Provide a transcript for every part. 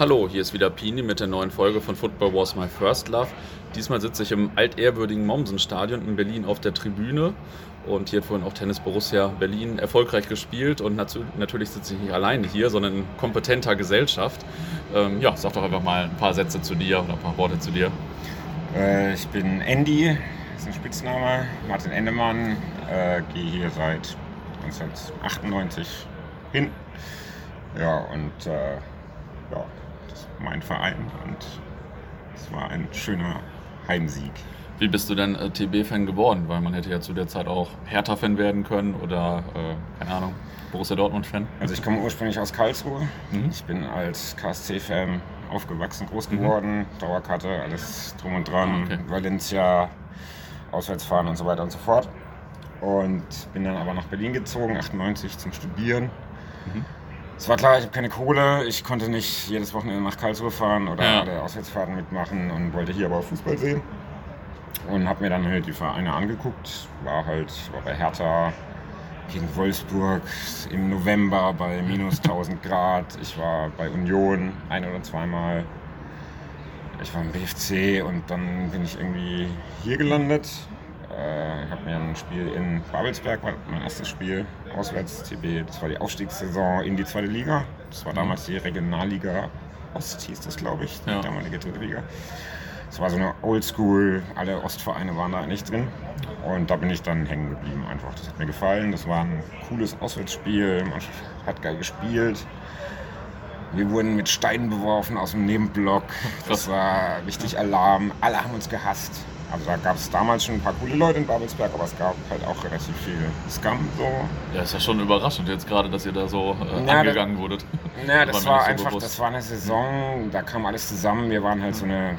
Hallo, hier ist wieder Pini mit der neuen Folge von Football Was My First Love. Diesmal sitze ich im altehrwürdigen Mommsen-Stadion in Berlin auf der Tribüne und hier hat vorhin auch Tennis Borussia Berlin erfolgreich gespielt und natürlich sitze ich nicht alleine hier, sondern in kompetenter Gesellschaft. Ähm, ja, sag doch einfach mal ein paar Sätze zu dir oder ein paar Worte zu dir. Äh, ich bin Andy, ist ein Spitzname, Martin Endemann, äh, gehe hier seit 1998 hin. Ja, und äh, ja, mein Verein und es war ein schöner Heimsieg. Wie bist du denn äh, TB-Fan geworden? Weil man hätte ja zu der Zeit auch Hertha-Fan werden können oder, äh, keine Ahnung, Borussia Dortmund-Fan. Also ich komme ursprünglich aus Karlsruhe. Mhm. Ich bin als KSC-Fan aufgewachsen, groß geworden, mhm. Dauerkarte, alles drum und dran, ah, okay. Valencia, Auswärtsfahren und so weiter und so fort. Und bin dann aber nach Berlin gezogen, 98 zum Studieren. Mhm. Es war klar, ich habe keine Kohle, ich konnte nicht jedes Wochenende nach Karlsruhe fahren oder ja. alle Auswärtsfahrten mitmachen und wollte hier aber Fußball sehen. Und habe mir dann halt die Vereine angeguckt, war halt war bei Hertha gegen Wolfsburg im November bei minus 1000 Grad. Ich war bei Union ein oder zweimal. Ich war im BFC und dann bin ich irgendwie hier gelandet äh, habe mir ein Spiel in Babelsberg, war mein erstes Spiel, auswärts TB, das war die Aufstiegssaison in die zweite Liga. Das war damals die Regionalliga Ost, hieß das, glaube ich, die ja. damalige dritte Liga. Es war so eine Oldschool, alle Ostvereine waren da eigentlich drin. Und da bin ich dann hängen geblieben einfach. Das hat mir gefallen. Das war ein cooles Auswärtsspiel. Man hat geil gespielt. Wir wurden mit Steinen beworfen aus dem Nebenblock. Das war richtig Alarm. Alle haben uns gehasst. Also da gab es damals schon ein paar coole Leute in Babelsberg, aber es gab halt auch relativ viel Scum so. Ja, ist ja schon überraschend jetzt gerade, dass ihr da so äh, ja, angegangen das, wurdet. Ja, das war, war so einfach, bewusst. das war eine Saison, da kam alles zusammen. Wir waren halt so eine,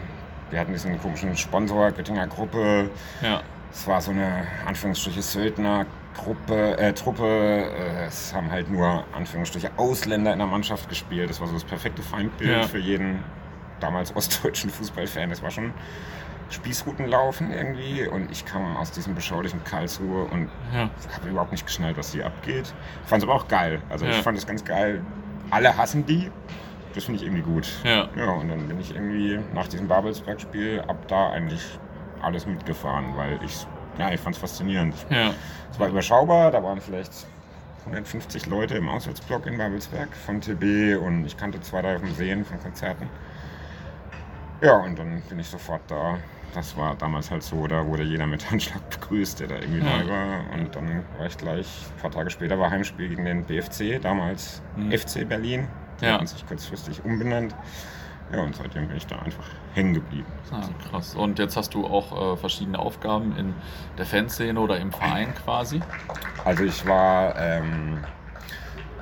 wir hatten diesen komischen Sponsor, Göttinger Gruppe. Ja. Es war so eine, Anführungsstriche, Söldner Gruppe, äh, Truppe, äh, es haben halt nur Anführungsstriche Ausländer in der Mannschaft gespielt. Das war so das perfekte Feindbild ja. für jeden damals ostdeutschen Fußballfan. Das war schon Spießruten laufen irgendwie und ich kam aus diesem beschaulichen Karlsruhe und ja. habe überhaupt nicht geschnallt, was hier abgeht. Fand es aber auch geil. Also ja. ich fand es ganz geil. Alle hassen die. Das finde ich irgendwie gut. Ja. ja, und dann bin ich irgendwie nach diesem Babelsberg-Spiel ab da eigentlich alles mitgefahren, weil ich, ja, ich fand es faszinierend. Ja. Es war überschaubar, da waren vielleicht 150 Leute im Auswärtsblock in Babelsberg von TB und ich kannte zwei, drei vom Sehen, von Konzerten. Ja, und dann bin ich sofort da das war damals halt so, da wurde jeder mit Handschlag begrüßt, der da irgendwie ja. neu war. Und dann war ich gleich, ein paar Tage später war Heimspiel gegen den BFC, damals mhm. FC Berlin. Die ja. hatten sich kurzfristig umbenannt. Ja, und seitdem bin ich da einfach hängen geblieben. Ah, krass. Und jetzt hast du auch äh, verschiedene Aufgaben in der Fanszene oder im Verein quasi? Also ich war ähm,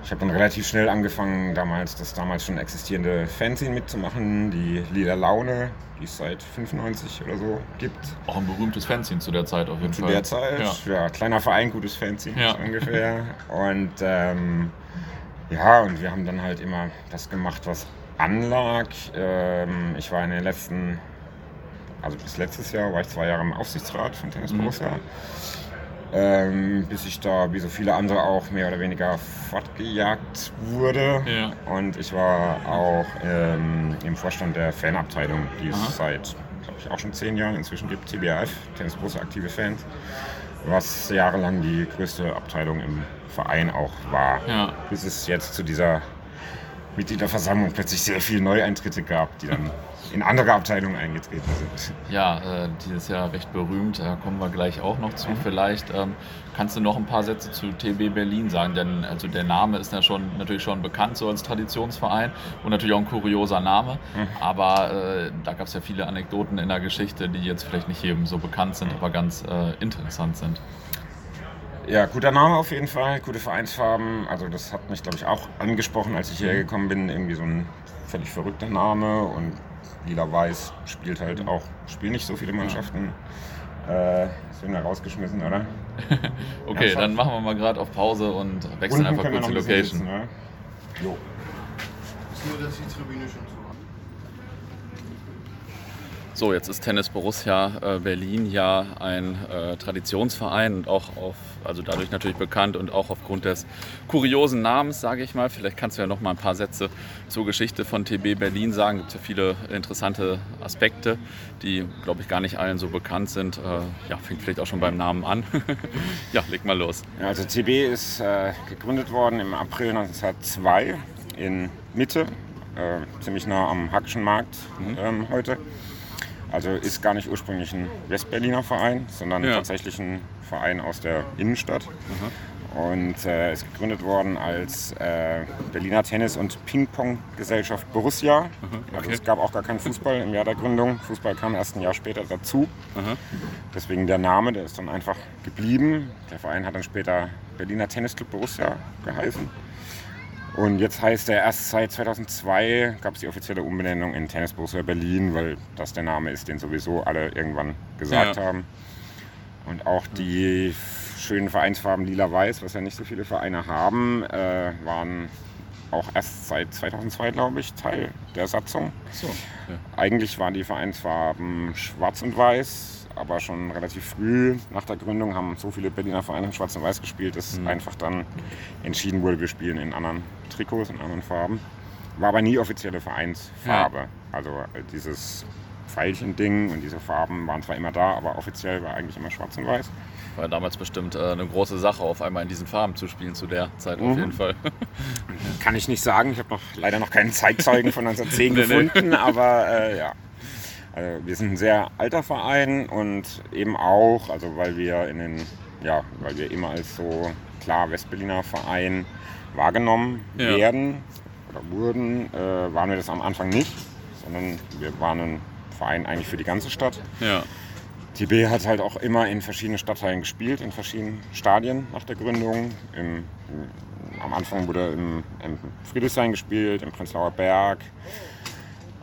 ich habe dann relativ schnell angefangen, damals das damals schon existierende Fanzine mitzumachen, die Lila Laune, die es seit 95 oder so gibt. Auch ein berühmtes Fanzine zu der Zeit auf jeden zu Fall. Zu der Zeit, ja. ja. kleiner Verein, gutes Fanzine ja. ungefähr. Und ähm, ja, und wir haben dann halt immer das gemacht, was anlag. Ähm, ich war in den letzten, also bis letztes Jahr war ich zwei Jahre im Aufsichtsrat von Tennis Borussia. Mhm ähm, bis ich da, wie so viele andere, auch mehr oder weniger fortgejagt wurde. Ja. Und ich war auch ähm, im Vorstand der Fanabteilung, die es seit, glaube ich, auch schon zehn Jahren inzwischen gibt, TBF, Tennis Große Aktive Fans, was jahrelang die größte Abteilung im Verein auch war. Ja. Bis es jetzt zu dieser Mitgliederversammlung plötzlich sehr viele Neueintritte gab, die dann in andere Abteilungen eingetreten sind. Ja, äh, dieses Jahr recht berühmt, da kommen wir gleich auch noch zu. Mhm. Vielleicht ähm, kannst du noch ein paar Sätze zu TB Berlin sagen, denn also der Name ist ja schon natürlich schon bekannt so als Traditionsverein und natürlich auch ein kurioser Name, mhm. aber äh, da gab es ja viele Anekdoten in der Geschichte, die jetzt vielleicht nicht jedem so bekannt sind, aber ganz äh, interessant sind. Ja, guter Name auf jeden Fall, gute Vereinsfarben. Also das hat mich, glaube ich, auch angesprochen, als ich hierher mhm. gekommen bin. Irgendwie so ein völlig verrückter Name und Lila-Weiß spielt halt auch, spielen nicht so viele Mannschaften. Äh, ist wieder rausgeschmissen, oder? okay, dann machen wir mal gerade auf Pause und wechseln Unten einfach kurz die Location. Sitzen, ne? Jo. Ist nur, dass die Tribüne schon zu So, jetzt ist Tennis Borussia äh, Berlin ja ein äh, Traditionsverein und auch auf, also dadurch natürlich bekannt und auch aufgrund des kuriosen Namens, sage ich mal. Vielleicht kannst du ja noch mal ein paar Sätze zur Geschichte von TB Berlin sagen. Es gibt ja viele interessante Aspekte, die, glaube ich, gar nicht allen so bekannt sind. Äh, ja, fängt vielleicht auch schon beim Namen an. ja, leg mal los. Also TB ist äh, gegründet worden im April 1902 in Mitte, äh, ziemlich nah am Hackischen Markt mhm. ähm, heute. Also ist gar nicht ursprünglich ein Westberliner Verein, sondern ja. tatsächlich ein Verein aus der Innenstadt. Mhm. Und äh, ist gegründet worden als äh, Berliner Tennis- und Ping-Pong-Gesellschaft Borussia. Mhm, okay. Also es gab auch gar keinen Fußball im Jahr der Gründung. Fußball kam erst ein Jahr später dazu. Mhm. Deswegen der Name, der ist dann einfach geblieben. Der Verein hat dann später Berliner Tennisclub Borussia geheißen. Und jetzt heißt er erst seit 2002 gab es die offizielle Umbenennung in Tennis Borussia Berlin, weil das der Name ist, den sowieso alle irgendwann gesagt ja. haben. Und auch die schönen Vereinsfarben lila-weiß, was ja nicht so viele Vereine haben, äh, waren auch erst seit 2002, glaube ich, Teil der Satzung. So, ja. Eigentlich waren die Vereinsfarben schwarz und weiß aber schon relativ früh nach der Gründung haben so viele Berliner Vereine in Schwarz und Weiß gespielt, dass mhm. einfach dann entschieden wurde, wir spielen in anderen Trikots, in anderen Farben. War aber nie offizielle Vereinsfarbe. Ja. Also äh, dieses Pfeilchen-Ding und diese Farben waren zwar immer da, aber offiziell war eigentlich immer Schwarz und Weiß. War damals bestimmt äh, eine große Sache, auf einmal in diesen Farben zu spielen zu der Zeit mhm. auf jeden Fall. Kann ich nicht sagen. Ich habe noch leider noch keinen Zeitzeugen von 1910 nee, gefunden, aber äh, ja. Also wir sind ein sehr alter Verein und eben auch, also weil wir in den, ja, weil wir immer als so klar Westberliner Verein wahrgenommen ja. werden oder wurden, äh, waren wir das am Anfang nicht, sondern wir waren ein Verein eigentlich für die ganze Stadt. Ja. TB hat halt auch immer in verschiedenen Stadtteilen gespielt, in verschiedenen Stadien nach der Gründung. Im, am Anfang wurde im, im Friedrichshain gespielt, im Prenzlauer Berg.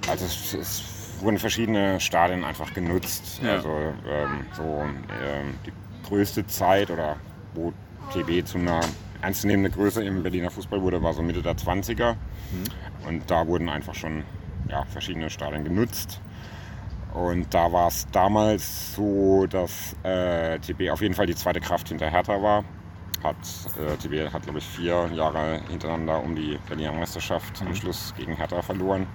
Also es, es wurden verschiedene Stadien einfach genutzt. Ja. Also ähm, so ähm, die größte Zeit oder wo TB zu einer ernstzunehmende Größe im Berliner Fußball wurde, war so Mitte der 20er. Mhm. Und da wurden einfach schon ja, verschiedene Stadien genutzt. Und da war es damals so, dass äh, TB auf jeden Fall die zweite Kraft hinter Hertha war. Hat, äh, TB hat, glaube ich, vier Jahre hintereinander um die Berliner Meisterschaft mhm. am Schluss gegen Hertha verloren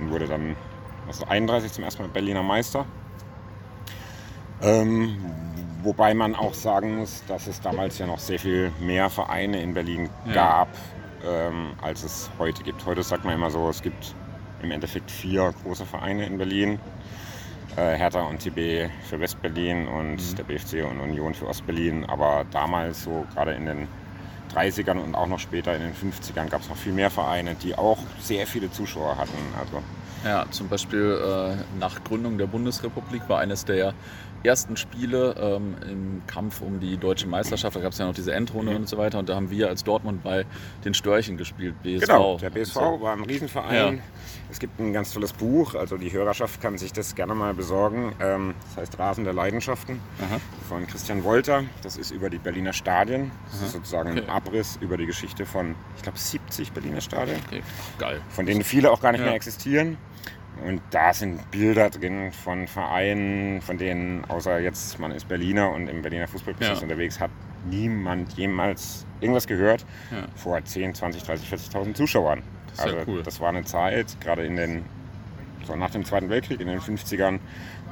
und wurde dann 1931 zum ersten Mal Berliner Meister. Ähm, wobei man auch sagen muss, dass es damals ja noch sehr viel mehr Vereine in Berlin ja. gab, ähm, als es heute gibt. Heute sagt man immer so, es gibt im Endeffekt vier große Vereine in Berlin. Äh, Hertha und TB für Westberlin und mhm. der BFC und Union für Ostberlin. Aber damals, so gerade in den 30ern und auch noch später in den 50ern, gab es noch viel mehr Vereine, die auch sehr viele Zuschauer hatten. Also ja, zum Beispiel äh, nach Gründung der Bundesrepublik war eines der ersten Spiele ähm, im Kampf um die deutsche Meisterschaft. Da gab es ja noch diese Endrunde mhm. und so weiter. Und da haben wir als Dortmund bei den Störchen gespielt. BSV. Genau, der BSV so. war ein Riesenverein. Ja. Es gibt ein ganz tolles Buch, also die Hörerschaft kann sich das gerne mal besorgen. Ähm, das heißt Rasen der Leidenschaften Aha. von Christian Wolter. Das ist über die Berliner Stadien. Das Aha. ist sozusagen okay. ein Abriss über die Geschichte von, ich glaube, 70 Berliner Stadien. Okay. Geil. Von denen viele auch gar nicht ja. mehr existieren. Und da sind Bilder drin von Vereinen, von denen, außer jetzt, man ist Berliner und im Berliner Fußballbusiness ja. unterwegs, hat niemand jemals irgendwas gehört ja. vor 10, 20, 30, 40.000 Zuschauern. Das also cool. das war eine Zeit, gerade in den, so nach dem Zweiten Weltkrieg, in den 50ern,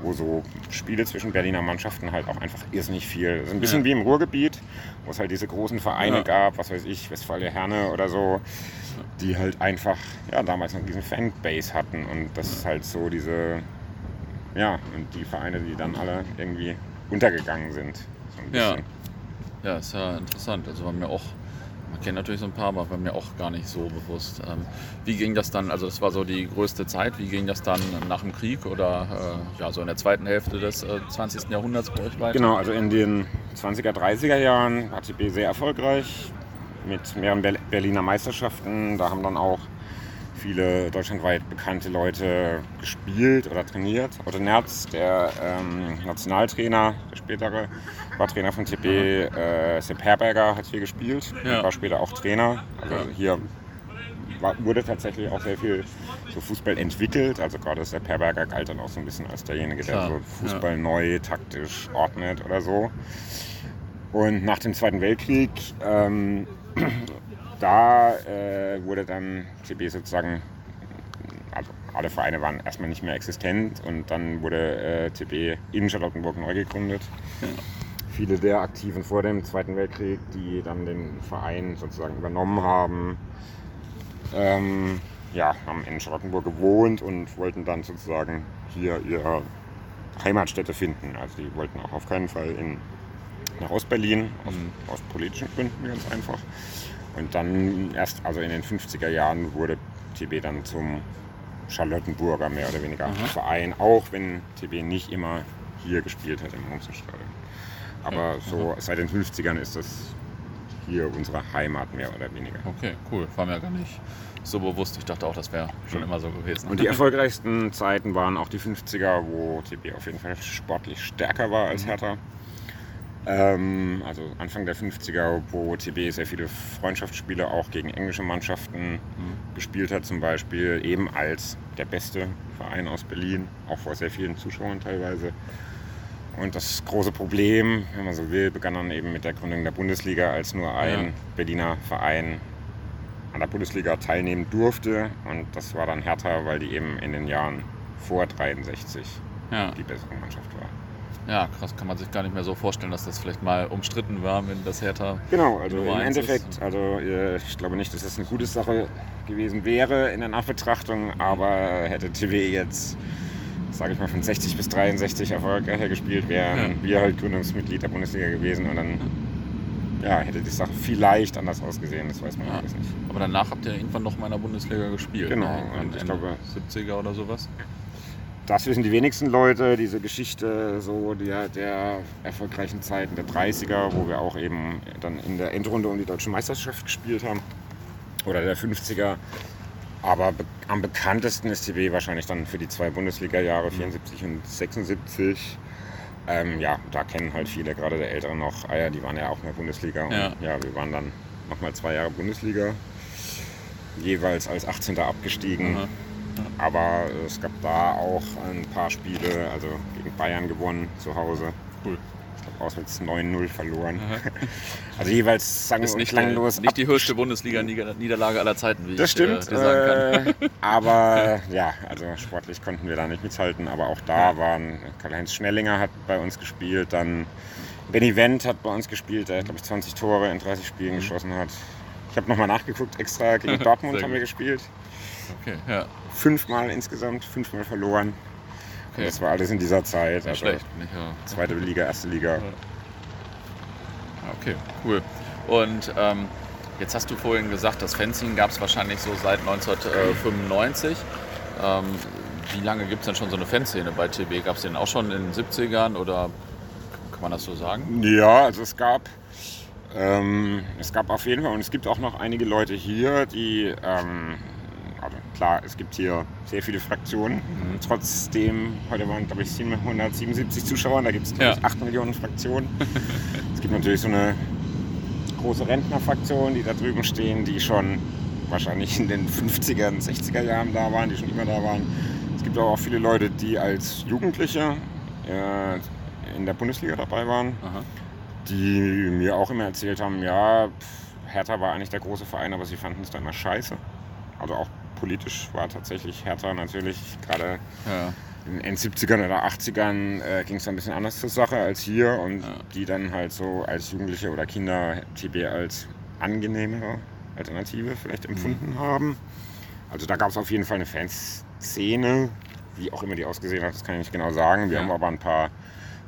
wo so Spiele zwischen Berliner Mannschaften halt auch einfach irrsinnig viel. Also ein bisschen wie im Ruhrgebiet, wo es halt diese großen Vereine gab, was weiß ich, Westfalia Herne oder so die halt einfach ja, damals noch diesen Fanbase hatten und das ist halt so diese, ja, und die Vereine, die dann alle irgendwie untergegangen sind. So ja. ja, ist ja interessant. Also war mir auch, man kennt natürlich so ein paar, aber war mir auch gar nicht so bewusst. Ähm, wie ging das dann, also das war so die größte Zeit, wie ging das dann nach dem Krieg oder äh, ja, so in der zweiten Hälfte des äh, 20. Jahrhunderts bei euch weiter? Genau, also in den 20er, 30er Jahren war TB sehr erfolgreich mit mehreren Berliner Meisterschaften. Da haben dann auch viele deutschlandweit bekannte Leute gespielt oder trainiert. Otto Nerz, der ähm, Nationaltrainer, der spätere, war Trainer von TP. Äh, Sepp Herberger hat hier gespielt, ja. war später auch Trainer. Also hier war, wurde tatsächlich auch sehr viel so Fußball entwickelt. Also gerade ist der Perberger galt dann auch so ein bisschen als derjenige, der Klar, so Fußball ja. neu taktisch ordnet oder so. Und nach dem Zweiten Weltkrieg, ähm, da äh, wurde dann TB sozusagen, also alle Vereine waren erstmal nicht mehr existent und dann wurde äh, TB in Charlottenburg neu gegründet. Ja. Viele der Aktiven vor dem Zweiten Weltkrieg, die dann den Verein sozusagen übernommen haben, ähm, ja, haben in Charlottenburg gewohnt und wollten dann sozusagen hier ihre Heimatstätte finden. Also die wollten auch auf keinen Fall in nach Ostberlin, aus, mhm. aus politischen Gründen ganz einfach. Und dann erst, also in den 50er Jahren wurde TB dann zum Charlottenburger mehr oder weniger Aha. Verein, auch wenn TB nicht immer hier gespielt hat im Homsenstadion. Aber so seit den 50ern ist das hier unsere Heimat mehr oder weniger. Okay, cool. War mir gar nicht so bewusst. Ich dachte auch, das wäre schon immer so gewesen. Und die erfolgreichsten Zeiten waren auch die 50er, wo TB auf jeden Fall sportlich stärker war als mhm. Hertha. Ähm, also Anfang der 50er, wo TB sehr viele Freundschaftsspiele auch gegen englische Mannschaften mhm. gespielt hat, zum Beispiel eben als der beste Verein aus Berlin, auch vor sehr vielen Zuschauern teilweise. Und das große Problem, wenn man so will, begann dann eben mit der Gründung der Bundesliga, als nur ein ja. Berliner Verein an der Bundesliga teilnehmen durfte. Und das war dann Hertha, weil die eben in den Jahren vor 63 ja. die bessere Mannschaft war. Ja, krass, kann man sich gar nicht mehr so vorstellen, dass das vielleicht mal umstritten war, wenn das Hertha. Genau, also im Endeffekt, ist. also äh, ich glaube nicht, dass das eine gute Sache gewesen wäre in der Nachbetrachtung, aber hätte TV jetzt, sage ich mal, von 60 bis 63 erfolgreicher gespielt, wären ja. wir halt Gründungsmitglied der Bundesliga gewesen und dann ja, hätte die Sache vielleicht anders ausgesehen, das weiß man ja. alles nicht. Aber danach habt ihr irgendwann noch mal in der Bundesliga gespielt. Genau, ne? und ich glaube 70er oder sowas das wissen die wenigsten Leute, diese Geschichte so der, der erfolgreichen Zeiten der 30er, wo wir auch eben dann in der Endrunde um die deutsche Meisterschaft gespielt haben. Oder der 50er. Aber be am bekanntesten ist TB wahrscheinlich dann für die zwei Bundesliga-Jahre 74 und 76. Ähm, ja, da kennen halt viele, gerade der Älteren noch, ah ja, die waren ja auch in der Bundesliga. Und ja, ja wir waren dann nochmal zwei Jahre Bundesliga, jeweils als 18. abgestiegen. Aha. Aber es gab da auch ein paar Spiele, also gegen Bayern gewonnen zu Hause. Auswärts 9-0 verloren. Also jeweils sang ist nicht, klanglos. nicht die höchste Bundesliga-Niederlage aller Zeiten, wie das ich stimmt, dir sagen kann. Äh, aber ja, also sportlich konnten wir da nicht mithalten. Aber auch da waren, Karl-Heinz Schnellinger hat bei uns gespielt, dann Benny Wendt hat bei uns gespielt, der, glaube ich, 20 Tore in 30 Spielen mhm. geschossen hat. Ich habe nochmal nachgeguckt, extra gegen Dortmund haben wir gespielt. Okay, ja. Fünfmal insgesamt, fünfmal verloren. Okay. Das war alles in dieser Zeit. Nicht also schlecht, nicht, ja. Zweite Liga, erste Liga. Ja. Okay, cool. Und ähm, jetzt hast du vorhin gesagt, das Fencing gab es wahrscheinlich so seit 1995. Ähm, wie lange gibt es denn schon so eine Fanszene bei TB? Gab es den auch schon in den 70ern oder kann man das so sagen? Ja, also es gab ähm, es gab auf jeden Fall und es gibt auch noch einige Leute hier, die ähm, also klar, es gibt hier sehr viele Fraktionen. Mhm. Trotzdem, heute waren glaube ich 777 Zuschauer, da gibt es ja. 8 Millionen Fraktionen. es gibt natürlich so eine große Rentnerfraktion, die da drüben stehen, die schon wahrscheinlich in den 50er, 60er Jahren da waren, die schon immer da waren. Es gibt aber auch viele Leute, die als Jugendliche äh, in der Bundesliga dabei waren, Aha. die mir auch immer erzählt haben, ja, Hertha war eigentlich der große Verein, aber sie fanden es da immer scheiße. Also auch politisch war tatsächlich Hertha natürlich gerade ja. in den 70ern oder 80ern äh, ging es ein bisschen anders zur Sache als hier und ja. die dann halt so als Jugendliche oder Kinder TB als angenehmere Alternative vielleicht mhm. empfunden mhm. haben. Also da gab es auf jeden Fall eine Fanszene, wie auch immer die ausgesehen hat, das kann ich nicht genau sagen. Wir ja. haben aber ein paar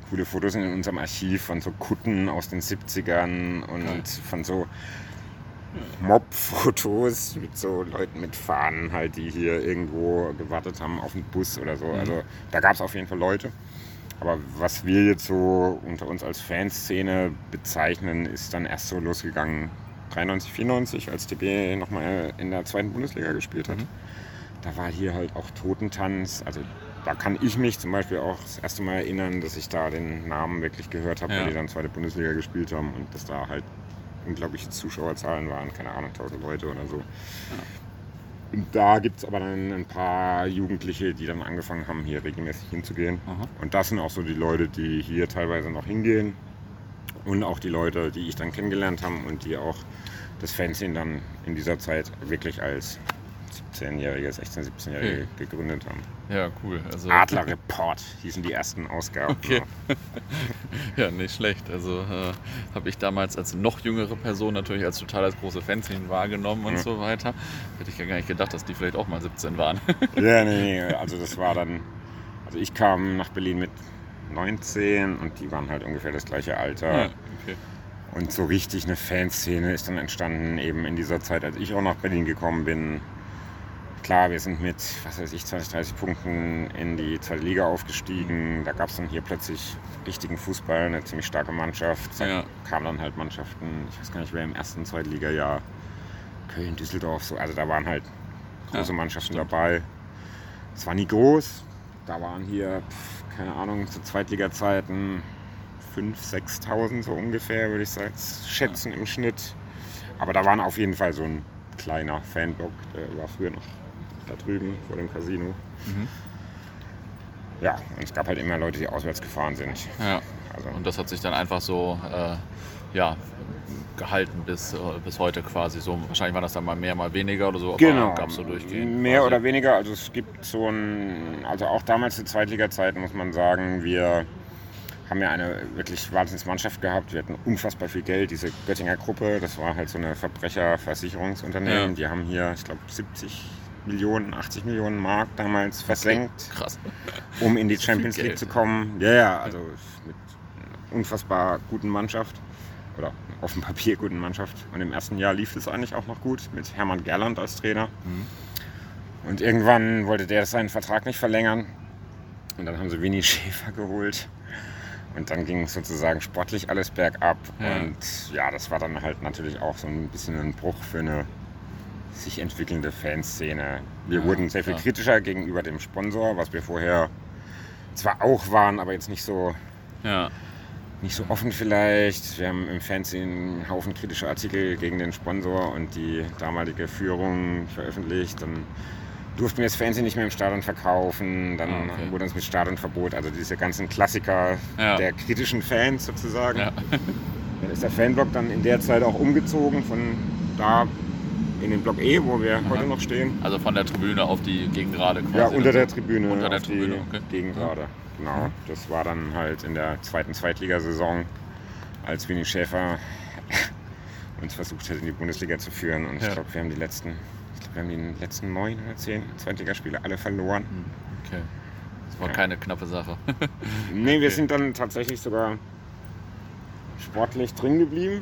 coole Fotos in unserem Archiv von so Kutten aus den 70ern und von so Mob-Fotos mit so Leuten mit Fahnen halt, die hier irgendwo gewartet haben auf einen Bus oder so. Mhm. Also da gab es auf jeden Fall Leute. Aber was wir jetzt so unter uns als Fanszene bezeichnen, ist dann erst so losgegangen 93, 94, als DB nochmal in der zweiten Bundesliga gespielt hat. Mhm. Da war hier halt auch Totentanz. Also da kann ich mich zum Beispiel auch das erste Mal erinnern, dass ich da den Namen wirklich gehört habe, ja. weil die dann zweite Bundesliga gespielt haben und dass da halt unglaubliche Zuschauerzahlen waren, keine Ahnung, 1000 Leute oder so. Ja. Und da gibt es aber dann ein paar Jugendliche, die dann angefangen haben, hier regelmäßig hinzugehen. Aha. Und das sind auch so die Leute, die hier teilweise noch hingehen. Und auch die Leute, die ich dann kennengelernt habe und die auch das Fanzine dann in dieser Zeit wirklich als 17-Jährige, 16-, 17-Jährige okay. gegründet haben. Ja, cool. Also Adler Report hießen die ersten Ausgaben. Okay. ja, nicht schlecht. Also äh, habe ich damals als noch jüngere Person natürlich als total als große Fanzine wahrgenommen und ja. so weiter. Hätte ich ja gar nicht gedacht, dass die vielleicht auch mal 17 waren. ja, nee, nee. Also das war dann. Also ich kam nach Berlin mit 19 und die waren halt ungefähr das gleiche Alter. Ja, okay. Und so richtig eine Fanszene ist dann entstanden, eben in dieser Zeit, als ich auch nach Berlin gekommen bin. Klar, wir sind mit, was weiß ich, 20, 30 Punkten in die zweite Liga aufgestiegen. Da gab es dann hier plötzlich richtigen Fußball, eine ziemlich starke Mannschaft. Da ja. kamen dann halt Mannschaften, ich weiß gar nicht, wer im ersten, zweiten Liga-Jahr, Köln, Düsseldorf, so. Also da waren halt große ja, Mannschaften stimmt. dabei. Es war nie groß. Da waren hier, pf, keine Ahnung, zu Zweitliga-Zeiten 5.000, 6.000 so ungefähr, würde ich sagen, schätzen ja. im Schnitt. Aber da waren auf jeden Fall so ein kleiner Fanblock, der war früher noch da drüben vor dem Casino. Mhm. Ja, und es gab halt immer Leute, die auswärts gefahren sind. Ja. Also. Und das hat sich dann einfach so äh, ja, gehalten bis, äh, bis heute quasi. So, wahrscheinlich war das dann mal mehr, mal weniger oder so, aber genau. gab es so durchgehend. Mehr quasi. oder weniger. Also es gibt so ein, also auch damals zu Zweitliga-Zeiten muss man sagen, wir haben ja eine wirklich Wahnsinnsmannschaft gehabt. Wir hatten unfassbar viel Geld. Diese Göttinger Gruppe, das war halt so eine Verbrecherversicherungsunternehmen. Ja. Die haben hier, ich glaube, 70 Millionen, 80 Millionen Mark damals versenkt, Krass. um in die Champions League zu kommen. Ja, ja, also mit einer unfassbar guten Mannschaft oder auf dem Papier guten Mannschaft. Und im ersten Jahr lief es eigentlich auch noch gut mit Hermann Gerland als Trainer. Mhm. Und irgendwann wollte der seinen Vertrag nicht verlängern. Und dann haben sie Winnie Schäfer geholt. Und dann ging sozusagen sportlich alles bergab. Ja. Und ja, das war dann halt natürlich auch so ein bisschen ein Bruch für eine sich entwickelnde Fanszene. Wir ja, wurden sehr viel klar. kritischer gegenüber dem Sponsor, was wir vorher zwar auch waren, aber jetzt nicht so, ja. nicht so offen vielleicht. Wir haben im Fernsehen einen Haufen kritischer Artikel gegen den Sponsor und die damalige Führung veröffentlicht. Dann durften wir das Fernsehen nicht mehr im Stadion verkaufen. Dann ah, okay. wurde uns mit Stadionverbot, also diese ganzen Klassiker ja. der kritischen Fans sozusagen. Ja. Dann ist der Fanblock dann in der Zeit auch umgezogen von da in den Block E, wo wir Aha. heute noch stehen. Also von der Tribüne auf die Gegengrade quasi. Ja, unter der Tribüne. Unter der Tribüne, okay. Gegengrade. Genau. Das war dann halt in der zweiten Zweitligasaison, als Winnie Schäfer uns versucht hat, in die Bundesliga zu führen. Und ja. ich glaube, wir haben die letzten, ich glaube, wir haben die letzten neun oder zehn Zweitligaspiele alle verloren. Hm, okay. Das war ja. keine knappe Sache. nee, wir okay. sind dann tatsächlich sogar sportlich drin geblieben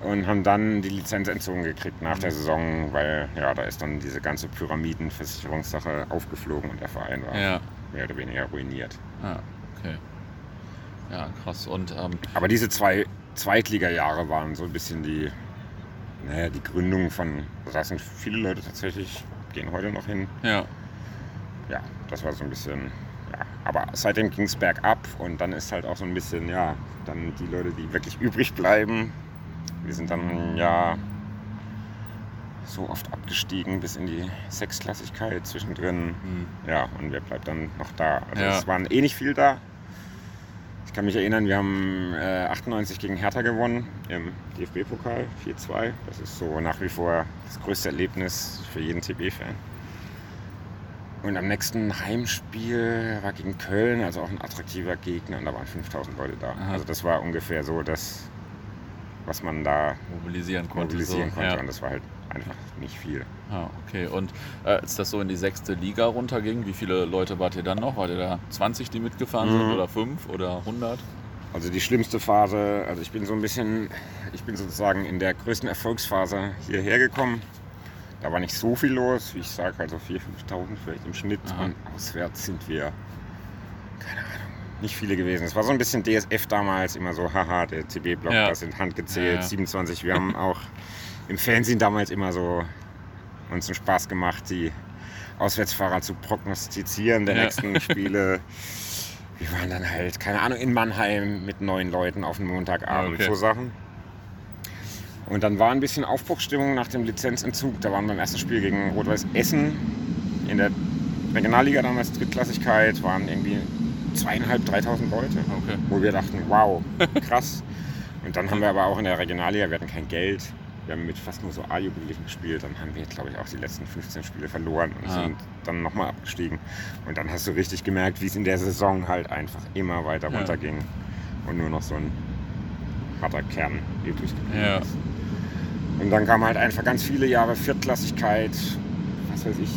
und haben dann die Lizenz entzogen gekriegt nach der Saison, weil ja, da ist dann diese ganze Pyramidenversicherungssache aufgeflogen und der Verein war ja. mehr oder weniger ruiniert. Ah, okay. Ja, krass. Und, ähm, Aber diese zwei Zweitliga-Jahre waren so ein bisschen die, naja, die Gründung von, da sind viele Leute tatsächlich, gehen heute noch hin. Ja. Ja, das war so ein bisschen, ja. Aber seitdem ging es bergab und dann ist halt auch so ein bisschen, ja, dann die Leute, die wirklich übrig bleiben, wir sind dann ja so oft abgestiegen bis in die Sechsklassigkeit zwischendrin. Mhm. Ja, und wer bleibt dann noch da? Also ja. es waren eh nicht viel da. Ich kann mich erinnern, wir haben äh, 98 gegen Hertha gewonnen im DFB-Pokal 4-2. Das ist so nach wie vor das größte Erlebnis für jeden TB-Fan. Und am nächsten Heimspiel war gegen Köln, also auch ein attraktiver Gegner, und da waren 5000 Leute da. Aha. Also das war ungefähr so das was man da mobilisieren konnte. Mobilisieren so. konnte. Ja. Und das war halt einfach nicht viel. Ah, okay. Und äh, als das so in die sechste Liga runterging, wie viele Leute wart ihr dann noch? Wart ihr da 20, die mitgefahren mhm. sind oder 5 oder 100? Also die schlimmste Phase, also ich bin so ein bisschen, ich bin sozusagen in der größten Erfolgsphase hierher gekommen. Da war nicht so viel los, wie ich sage, also 4.000, 5.000 vielleicht im Schnitt. Aha. Und auswärts sind wir, nicht viele gewesen. Es war so ein bisschen DSF damals, immer so, haha, der CB-Block, ja. das sind handgezählt, ja, ja. 27. Wir haben auch im Fernsehen damals immer so uns einen Spaß gemacht, die Auswärtsfahrer zu prognostizieren der nächsten Spiele. Wir waren dann halt, keine Ahnung, in Mannheim mit neun Leuten auf dem Montagabend, okay. so Sachen. Und dann war ein bisschen Aufbruchstimmung nach dem Lizenzentzug. Da waren wir beim ersten Spiel gegen Rot-Weiß Essen in der Regionalliga damals Drittklassigkeit, waren irgendwie zweieinhalb, dreitausend Leute. Okay. Wo wir dachten, wow, krass. Und dann haben wir aber auch in der Regionalliga, wir hatten kein Geld, wir haben mit fast nur so A-Jugendlichen gespielt. Dann haben wir, glaube ich, auch die letzten 15 Spiele verloren und ah. sind dann nochmal abgestiegen. Und dann hast du richtig gemerkt, wie es in der Saison halt einfach immer weiter ja. runterging und nur noch so ein harter Kern übrig geblieben ja. ist. Und dann kamen halt einfach ganz viele Jahre Viertklassigkeit, was weiß ich,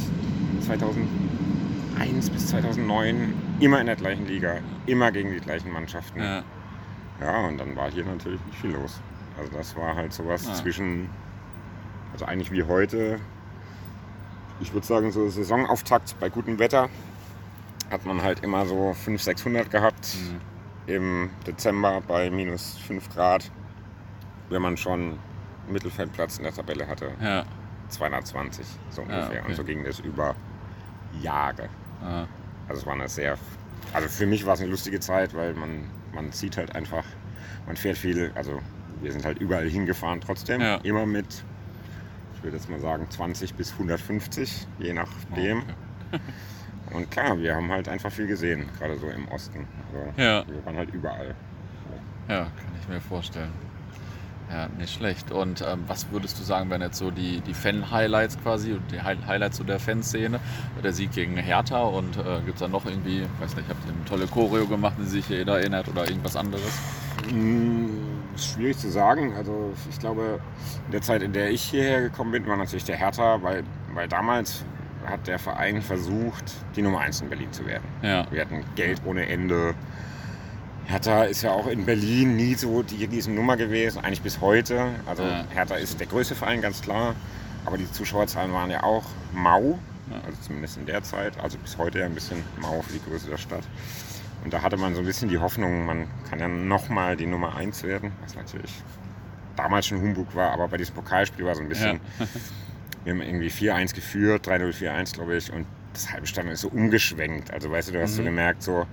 2001 bis 2009, immer in der gleichen Liga, immer gegen die gleichen Mannschaften. Ja, ja und dann war hier natürlich nicht viel los. Also das war halt sowas ah. zwischen, also eigentlich wie heute, ich würde sagen so Saisonauftakt bei gutem Wetter hat man halt immer so 500, 600 gehabt. Mhm. Im Dezember bei minus 5 Grad, wenn man schon Mittelfeldplatz in der Tabelle hatte. Ja. 220, so ungefähr. Ja, okay. Und so ging das über Jahre. Ah. Also es war eine sehr, also für mich war es eine lustige Zeit, weil man, man sieht halt einfach, man fährt viel, also wir sind halt überall hingefahren trotzdem. Ja. Immer mit, ich würde jetzt mal sagen, 20 bis 150, je nachdem. Oh, okay. Und klar, wir haben halt einfach viel gesehen, gerade so im Osten. Also ja. Wir waren halt überall. Ja, kann ich mir vorstellen. Ja, nicht schlecht. Und ähm, was würdest du sagen, wenn jetzt so die, die Fan-Highlights quasi, die Highlights so der Fanszene, der Sieg gegen Hertha und äh, gibt es da noch irgendwie, weiß nicht, habt ihr eine tolle Choreo gemacht, die sich jeder erinnert oder irgendwas anderes? Hm, ist schwierig zu sagen. Also ich glaube, in der Zeit, in der ich hierher gekommen bin, war natürlich der Hertha, weil, weil damals hat der Verein versucht, die Nummer 1 in Berlin zu werden. Ja. Wir hatten Geld ohne Ende. Hertha ist ja auch in Berlin nie so die Riesennummer gewesen, eigentlich bis heute. Also ja. Hertha ist der größte Verein, ganz klar. Aber die Zuschauerzahlen waren ja auch mau, also zumindest in der Zeit. Also bis heute ja ein bisschen mau für die Größe der Stadt. Und da hatte man so ein bisschen die Hoffnung, man kann ja nochmal die Nummer 1 werden, was natürlich damals schon Humbug war, aber bei diesem Pokalspiel war so ein bisschen, ja. wir haben irgendwie 4-1 geführt, 3-0, 4-1 glaube ich, und das halbe Stadion ist so umgeschwenkt. Also weißt du, du hast mhm. so gemerkt, so,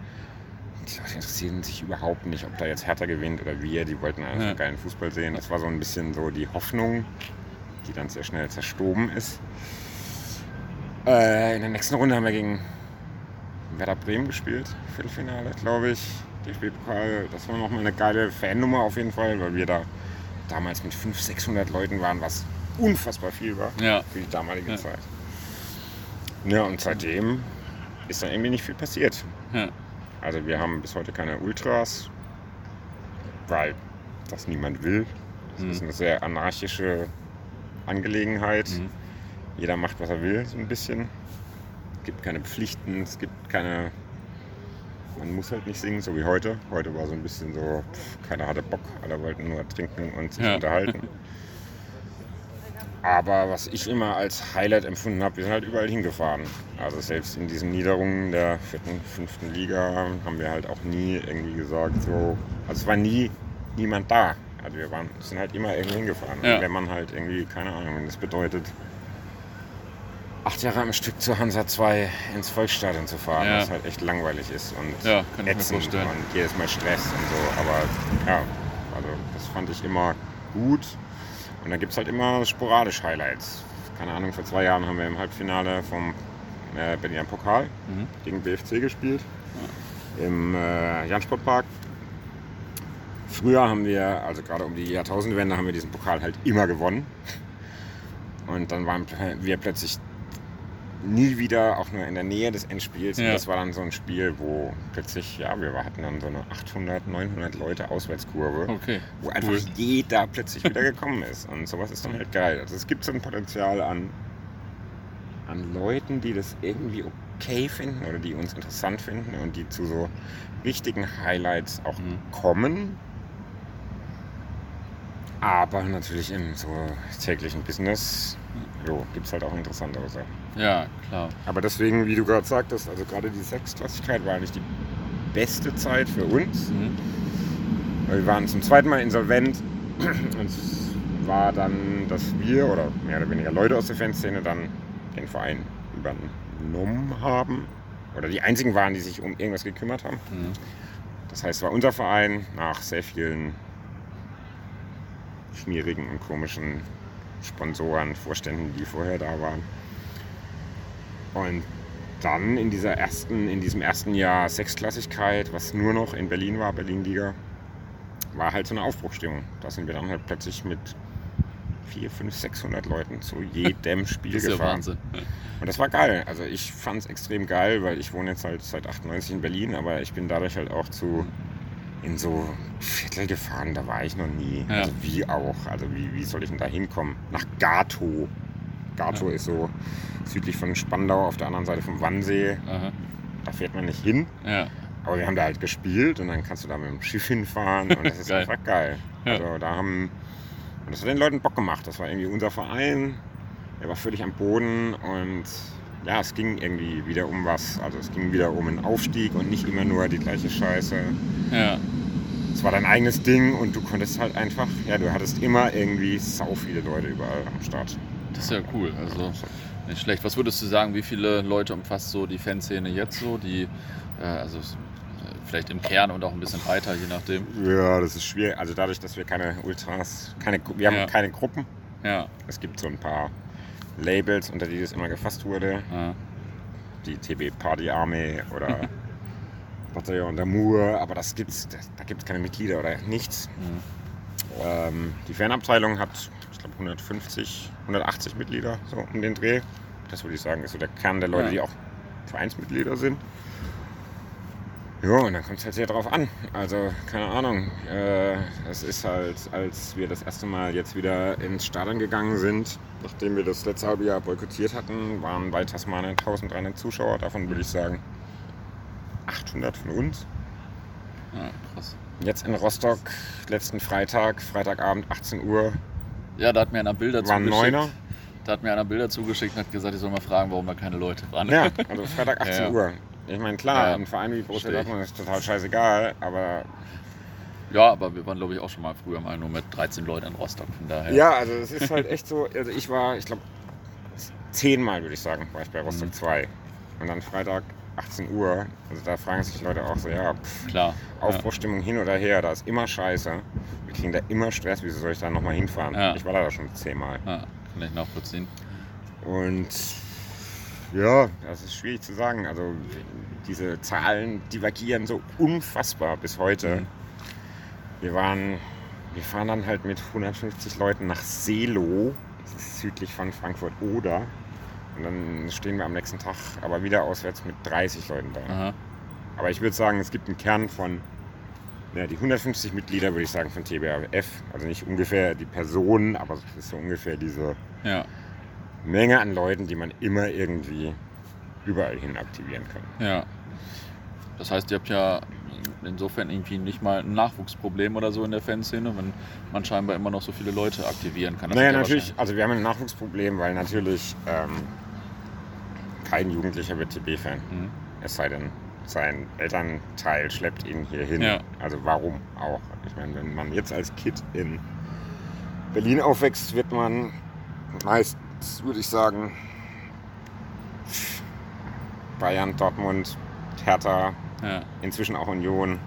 die interessieren sich überhaupt nicht, ob da jetzt Hertha gewinnt oder wir, die wollten einfach ja. geilen Fußball sehen. Das war so ein bisschen so die Hoffnung, die dann sehr schnell zerstoben ist. Äh, in der nächsten Runde haben wir gegen Werder Bremen gespielt, Viertelfinale, glaube ich. DFB-Pokal, das war nochmal eine geile Fannummer auf jeden Fall, weil wir da damals mit 500, 600 Leuten waren, was unfassbar viel war ja. für die damalige ja. Zeit. Ja, und seitdem ist dann irgendwie nicht viel passiert. Ja. Also wir haben bis heute keine Ultras, weil das niemand will. Das mhm. ist eine sehr anarchische Angelegenheit. Mhm. Jeder macht, was er will, so ein bisschen gibt keine Pflichten, es gibt keine. Man muss halt nicht singen, so wie heute. Heute war so ein bisschen so, pff, keiner hatte Bock, alle wollten nur trinken und sich ja. unterhalten. Aber was ich immer als Highlight empfunden habe, wir sind halt überall hingefahren. Also selbst in diesen Niederungen der vierten, fünften Liga haben wir halt auch nie irgendwie gesagt, so. Also es war nie niemand da. Also wir waren, sind halt immer irgendwo hingefahren. Ja. Wenn man halt irgendwie, keine Ahnung, wenn das bedeutet, acht Jahre am Stück zur Hansa 2 ins Volksstadion zu fahren, ja. was halt echt langweilig ist und ja, ätzend und jedes Mal Stress und so. Aber ja, also das fand ich immer gut. Und dann gibt es halt immer sporadisch Highlights. Keine Ahnung, vor zwei Jahren haben wir im Halbfinale vom äh, Berliner Pokal mhm. gegen BFC gespielt. Ja. Im äh, Jansportpark. Früher haben wir, also gerade um die Jahrtausendwende, haben wir diesen Pokal halt immer gewonnen. Und dann waren wir plötzlich nie wieder auch nur in der Nähe des Endspiels. Ja. Und das war dann so ein Spiel, wo plötzlich, ja, wir hatten dann so eine 800, 900 Leute Auswärtskurve, okay. wo einfach cool. jeder plötzlich wieder gekommen ist. Und sowas ist dann halt geil. Also es gibt so ein Potenzial an, an Leuten, die das irgendwie okay finden oder die uns interessant finden und die zu so wichtigen Highlights auch mhm. kommen. Aber natürlich im so täglichen Business gibt es halt auch interessantere Sachen. Ja, klar. Aber deswegen, wie du gerade sagtest, also gerade die Sechsklassigkeit war nicht die beste Zeit für uns. Mhm. Wir waren zum zweiten Mal insolvent und es war dann, dass wir oder mehr oder weniger Leute aus der Fanszene dann den Verein übernommen haben. Oder die einzigen waren, die sich um irgendwas gekümmert haben. Mhm. Das heißt, es war unser Verein nach sehr vielen schmierigen und komischen Sponsoren, Vorständen, die vorher da waren. Und dann in, dieser ersten, in diesem ersten Jahr Sechsklassigkeit, was nur noch in Berlin war, Berlin-Liga, war halt so eine Aufbruchstimmung. Da sind wir dann halt plötzlich mit 4, 5, 600 Leuten zu jedem Spiel das ist gefahren. Ja Wahnsinn. Und das war geil. Also ich fand es extrem geil, weil ich wohne jetzt halt seit 98 in Berlin, aber ich bin dadurch halt auch zu in so Viertel gefahren, da war ich noch nie. Ja. Also wie auch. Also wie, wie soll ich denn da hinkommen? Nach Gato. Gato ja. ist so südlich von Spandau auf der anderen Seite vom Wannsee. Aha. Da fährt man nicht hin. Ja. Aber wir haben da halt gespielt und dann kannst du da mit dem Schiff hinfahren und das ist geil. einfach geil. Also da haben und das hat den Leuten Bock gemacht. Das war irgendwie unser Verein. Er war völlig am Boden und ja, es ging irgendwie wieder um was. Also es ging wieder um einen Aufstieg und nicht immer nur die gleiche Scheiße. Ja. Es war dein eigenes Ding und du konntest halt einfach, ja, du hattest immer irgendwie sau viele Leute überall am Start. Das ist ja cool. Also nicht schlecht. Was würdest du sagen, wie viele Leute umfasst so die Fanszene jetzt so? Die, äh, also vielleicht im Kern und auch ein bisschen weiter, je nachdem. Ja, das ist schwierig. Also dadurch, dass wir keine Ultras, keine, wir haben ja. keine Gruppen. Ja. Es gibt so ein paar Labels, unter die das immer gefasst wurde. Ja. Die TB Party Army oder Bataillon d'Amour, aber das gibt's, da gibt es keine Mitglieder oder nichts. Mhm. Ähm, die Fanabteilung hat, glaube, 150, 180 Mitglieder, so um den Dreh. Das würde ich sagen, ist so der Kern der Leute, ja. die auch Vereinsmitglieder sind. Ja, und dann kommt es halt sehr drauf an. Also, keine Ahnung. Äh, es ist halt, als wir das erste Mal jetzt wieder ins Stadion gegangen sind, nachdem wir das letzte halbe Jahr boykottiert hatten, waren bei Tasmanien 1300 Zuschauer. Davon würde ich sagen 800 von uns. Ja, krass. Jetzt in Rostock, letzten Freitag, Freitagabend, 18 Uhr. Ja, da hat mir einer Bilder zugeschickt. Neuner. Da hat mir einer Bilder zugeschickt und hat gesagt, ich soll mal fragen, warum da keine Leute waren. Ja, also Freitag 18 ja. Uhr. Ich meine, klar, ja, ein Verein wie Borussia Dortmund ist total scheißegal, aber. Ja, aber wir waren, glaube ich, auch schon mal früher mal nur mit 13 Leuten in Rostock. Von daher. Ja, also es ist halt echt so. Also ich war, ich glaube, zehnmal würde ich sagen, war ich bei Rostock 2. Mhm. Und dann Freitag 18 Uhr. Also da fragen sich Leute auch so, ja, pff, Klar, Aufbruchstimmung ja. hin oder her, da ist immer Scheiße. Wir kriegen da immer Stress, wieso soll ich da nochmal hinfahren? Ja. Ich war da schon zehnmal. Ja, kann ich nachvollziehen. Und ja, das ist schwierig zu sagen. Also diese Zahlen divergieren so unfassbar bis heute. Mhm. Wir waren, wir fahren dann halt mit 150 Leuten nach Selo, das ist südlich von Frankfurt Oder. Und dann stehen wir am nächsten Tag aber wieder auswärts mit 30 Leuten da. Aha. Aber ich würde sagen, es gibt einen Kern von, ja, die 150 Mitglieder würde ich sagen von TBAF. Also nicht ungefähr die Personen, aber es ist so ungefähr diese ja. Menge an Leuten, die man immer irgendwie überall hin aktivieren kann. Ja. Das heißt, ihr habt ja insofern irgendwie nicht mal ein Nachwuchsproblem oder so in der Fanszene, wenn man scheinbar immer noch so viele Leute aktivieren kann. Das naja, natürlich, also wir haben ein Nachwuchsproblem, weil natürlich ähm, kein Jugendlicher wird TB-Fan. Mhm. Es sei denn, sein Elternteil schleppt ihn hier hin. Ja. Also warum auch? Ich meine, wenn man jetzt als Kind in Berlin aufwächst, wird man meist würde ich sagen, Bayern, Dortmund, Hertha, ja. inzwischen auch Union,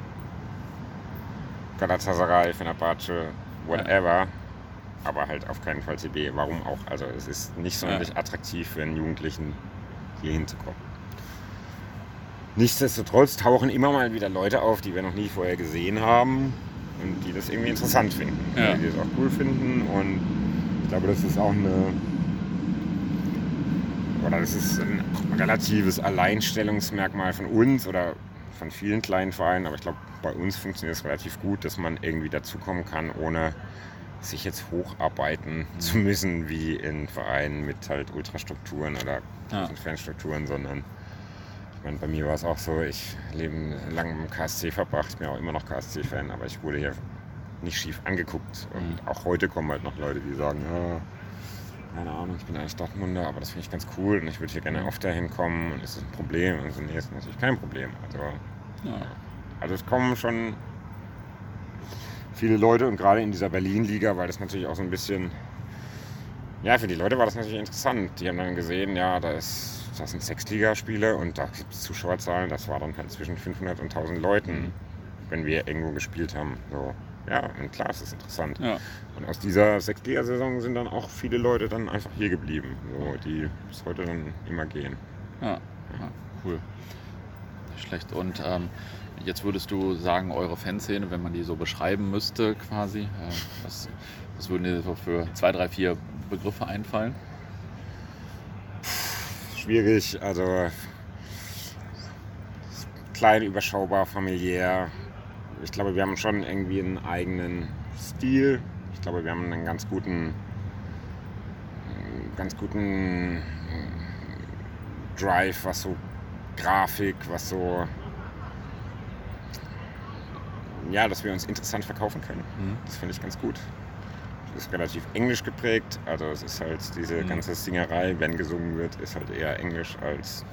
Galatasaray, Fenerbahce, whatever. Ja. Aber halt auf keinen Fall CB. Warum auch? Also es ist nicht sonderlich attraktiv für einen Jugendlichen, hier hinzukommen. Nichtsdestotrotz tauchen immer mal wieder Leute auf, die wir noch nie vorher gesehen haben und die das irgendwie interessant finden. Ja. Die das auch cool finden und ich glaube, das ist auch eine oder das ist ein relatives Alleinstellungsmerkmal von uns oder von vielen kleinen Vereinen, aber ich glaube, bei uns funktioniert es relativ gut, dass man irgendwie dazukommen kann, ohne sich jetzt hocharbeiten mhm. zu müssen, wie in Vereinen mit halt Ultrastrukturen oder ja. Fanstrukturen, sondern ich meine, bei mir war es auch so, ich lebe lange im KSC verbracht, ich bin auch immer noch KSC-Fan, aber ich wurde hier nicht schief angeguckt. Und mhm. auch heute kommen halt noch Leute, die sagen, ja, keine Ahnung, ich bin eigentlich Dortmunder, aber das finde ich ganz cool und ich würde hier gerne oft dahin kommen und ist das ein Problem? Und so, nee, ist natürlich kein Problem. Also, ja. also es kommen schon viele Leute und gerade in dieser Berlin-Liga, weil das natürlich auch so ein bisschen, ja, für die Leute war das natürlich interessant. Die haben dann gesehen, ja, da ist, das sind Sechsligaspiele und da gibt es Zuschauerzahlen, das war dann halt zwischen 500 und 1000 Leuten, mhm. wenn wir irgendwo gespielt haben. So ja, und klar, es ist interessant. Ja. Und aus dieser Sechsliga-Saison sind dann auch viele Leute dann einfach hier geblieben, so, die bis heute dann immer gehen. Ja, ja cool. Schlecht. Und ähm, jetzt würdest du sagen, eure Fanszene, wenn man die so beschreiben müsste, quasi, äh, was, was würden dir so für zwei, drei, vier Begriffe einfallen? Schwierig, also klein, überschaubar, familiär. Ich glaube, wir haben schon irgendwie einen eigenen Stil. Ich glaube, wir haben einen ganz guten, ganz guten Drive, was so Grafik, was so ja, dass wir uns interessant verkaufen können. Mhm. Das finde ich ganz gut. Das ist relativ englisch geprägt, also es ist halt diese mhm. ganze Singerei, wenn gesungen wird, ist halt eher englisch als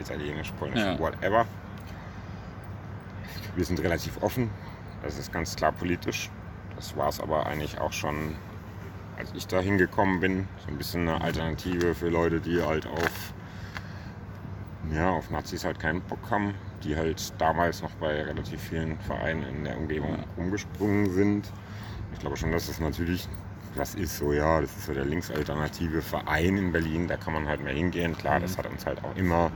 italienisch, polnisch, ja. whatever. Wir sind relativ offen, das ist ganz klar politisch. Das war es aber eigentlich auch schon, als ich da hingekommen bin. So ein bisschen eine Alternative für Leute, die halt auf, ja, auf Nazis halt keinen Bock haben die halt damals noch bei relativ vielen Vereinen in der Umgebung umgesprungen sind. Ich glaube schon, dass das natürlich was ist, so ja, das ist so der linksalternative Verein in Berlin, da kann man halt mehr hingehen. Klar, das mhm. hat uns halt auch immer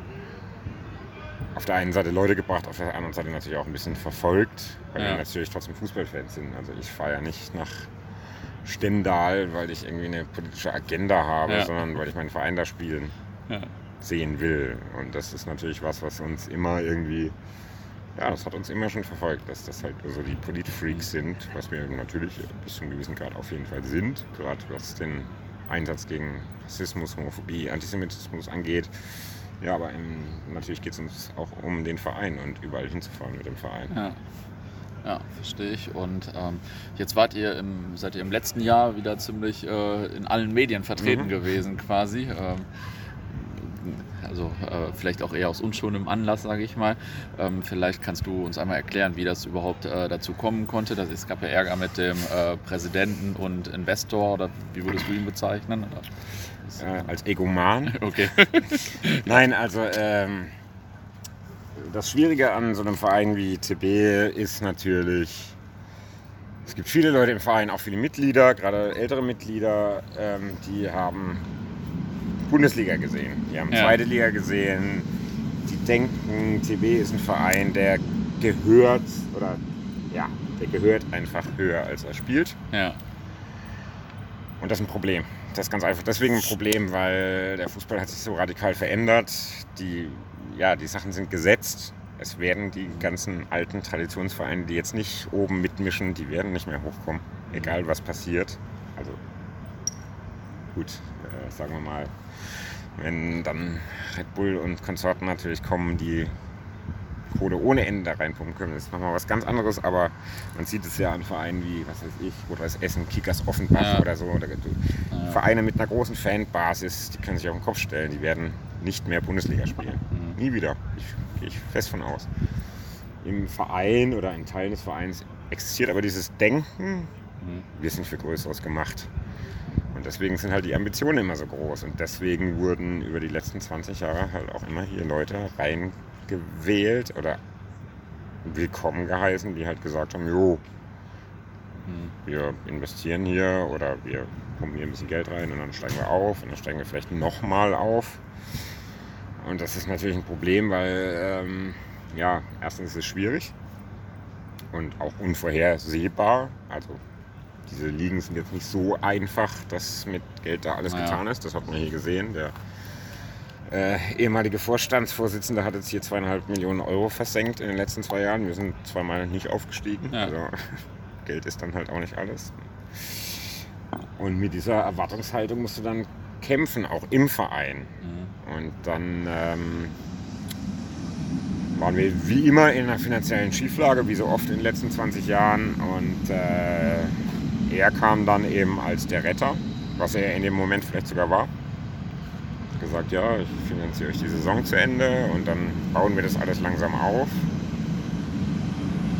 auf der einen Seite Leute gebracht, auf der anderen Seite natürlich auch ein bisschen verfolgt, weil ja. wir natürlich trotzdem Fußballfans sind. Also ich fahre ja nicht nach Stendal, weil ich irgendwie eine politische Agenda habe, ja. sondern weil ich meinen Verein da spielen ja sehen will. Und das ist natürlich was, was uns immer irgendwie, ja, das hat uns immer schon verfolgt, dass das halt so die Politfreaks sind, was wir natürlich bis zu einem gewissen Grad auf jeden Fall sind, gerade was den Einsatz gegen Rassismus, Homophobie, Antisemitismus angeht. Ja, aber im, natürlich geht es uns auch um den Verein und überall hinzufahren mit dem Verein. Ja. Ja, verstehe ich. Und ähm, jetzt wart ihr im, seid ihr im letzten Jahr wieder ziemlich äh, in allen Medien vertreten mhm. gewesen quasi. Ähm, also äh, vielleicht auch eher aus unschuldigem Anlass, sage ich mal. Ähm, vielleicht kannst du uns einmal erklären, wie das überhaupt äh, dazu kommen konnte. Das, es gab ja Ärger mit dem äh, Präsidenten und Investor, oder wie würdest du ihn bezeichnen? Äh, als Egoman. Okay. Nein, also ähm, das Schwierige an so einem Verein wie TB ist natürlich, es gibt viele Leute im Verein, auch viele Mitglieder, gerade ältere Mitglieder, ähm, die haben Bundesliga gesehen, die haben ja. zweite Liga gesehen. Die denken, TB ist ein Verein, der gehört oder ja, der gehört einfach höher, als er spielt. Ja. Und das ist ein Problem. Das ist ganz einfach deswegen ein Problem, weil der Fußball hat sich so radikal verändert. Die, ja, die Sachen sind gesetzt. Es werden die ganzen alten Traditionsvereine, die jetzt nicht oben mitmischen, die werden nicht mehr hochkommen, egal was passiert. Also gut, äh, sagen wir mal, wenn dann Red Bull und Konsorten natürlich kommen, die Kohle ohne Ende da reinpumpen können. Das ist nochmal was ganz anderes, aber man sieht es ja an Vereinen wie, was weiß ich, oder das Essen, Kickers Offenbach ja. oder so. Oder ja. Vereine mit einer großen Fanbasis, die können sich auf den Kopf stellen, die werden nicht mehr Bundesliga spielen. Mhm. Nie wieder. Ich, gehe ich fest von aus. Im Verein oder in Teilen des Vereins existiert aber dieses Denken, mhm. wir sind für Größeres gemacht. Deswegen sind halt die Ambitionen immer so groß. Und deswegen wurden über die letzten 20 Jahre halt auch immer hier Leute reingewählt oder willkommen geheißen, die halt gesagt haben, jo, wir investieren hier oder wir pumpen hier ein bisschen Geld rein und dann steigen wir auf und dann steigen wir vielleicht nochmal auf. Und das ist natürlich ein Problem, weil ähm, ja, erstens ist es schwierig und auch unvorhersehbar. Also diese Ligen sind jetzt nicht so einfach, dass mit Geld da alles naja. getan ist. Das hat man hier gesehen. Der äh, ehemalige Vorstandsvorsitzende hat jetzt hier zweieinhalb Millionen Euro versenkt in den letzten zwei Jahren. Wir sind zweimal nicht aufgestiegen. Ja. Also Geld ist dann halt auch nicht alles. Und mit dieser Erwartungshaltung musst du dann kämpfen, auch im Verein. Mhm. Und dann ähm, waren wir wie immer in einer finanziellen Schieflage, wie so oft in den letzten 20 Jahren. Und äh, er kam dann eben als der Retter, was er in dem Moment vielleicht sogar war. Hat gesagt, ja, ich finanziere euch die Saison zu Ende und dann bauen wir das alles langsam auf.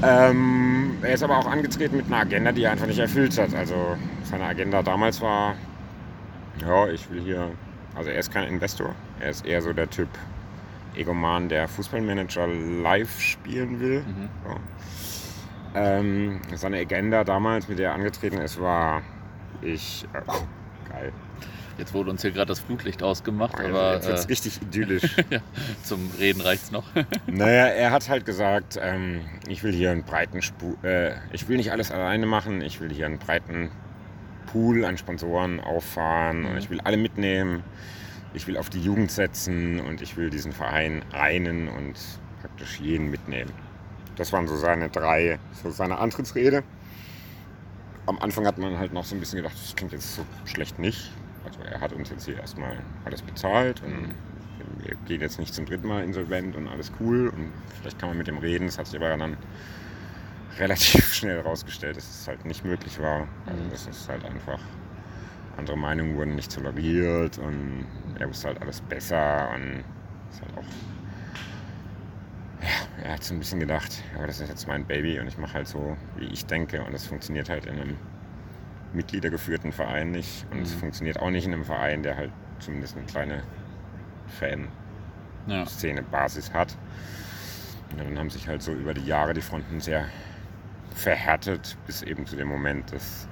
Ähm, er ist aber auch angetreten mit einer Agenda, die er einfach nicht erfüllt hat. Also seine Agenda damals war, ja, ich will hier, also er ist kein Investor, er ist eher so der Typ Egoman, der Fußballmanager live spielen will. Mhm. So. Ähm, seine Agenda damals, mit der er angetreten ist, war ich. Äh, oh, geil. Jetzt wurde uns hier gerade das Flutlicht ausgemacht, oh, aber. Jetzt wird äh, richtig idyllisch. ja, zum Reden reicht es noch. naja, er hat halt gesagt, ähm, ich will hier einen breiten Spu äh, ich will nicht alles alleine machen, ich will hier einen breiten Pool an Sponsoren auffahren mhm. und ich will alle mitnehmen. Ich will auf die Jugend setzen und ich will diesen Verein einen und praktisch jeden mitnehmen. Das waren so seine drei, so seine Antrittsrede. Am Anfang hat man halt noch so ein bisschen gedacht, das klingt jetzt so schlecht nicht. Also er hat uns jetzt hier erstmal alles bezahlt und wir gehen jetzt nicht zum dritten Mal insolvent und alles cool und vielleicht kann man mit dem reden. Das hat sich aber dann relativ schnell herausgestellt, dass es halt nicht möglich war. Also mhm. das ist halt einfach, andere Meinungen wurden nicht toleriert und er wusste halt alles besser und ist halt auch ja, er hat so ein bisschen gedacht, ja, das ist jetzt mein Baby und ich mache halt so, wie ich denke. Und das funktioniert halt in einem mitgliedergeführten Verein nicht. Und es mhm. funktioniert auch nicht in einem Verein, der halt zumindest eine kleine Fanszene, Basis hat. Und dann haben sich halt so über die Jahre die Fronten sehr verhärtet, bis eben zu dem Moment, dass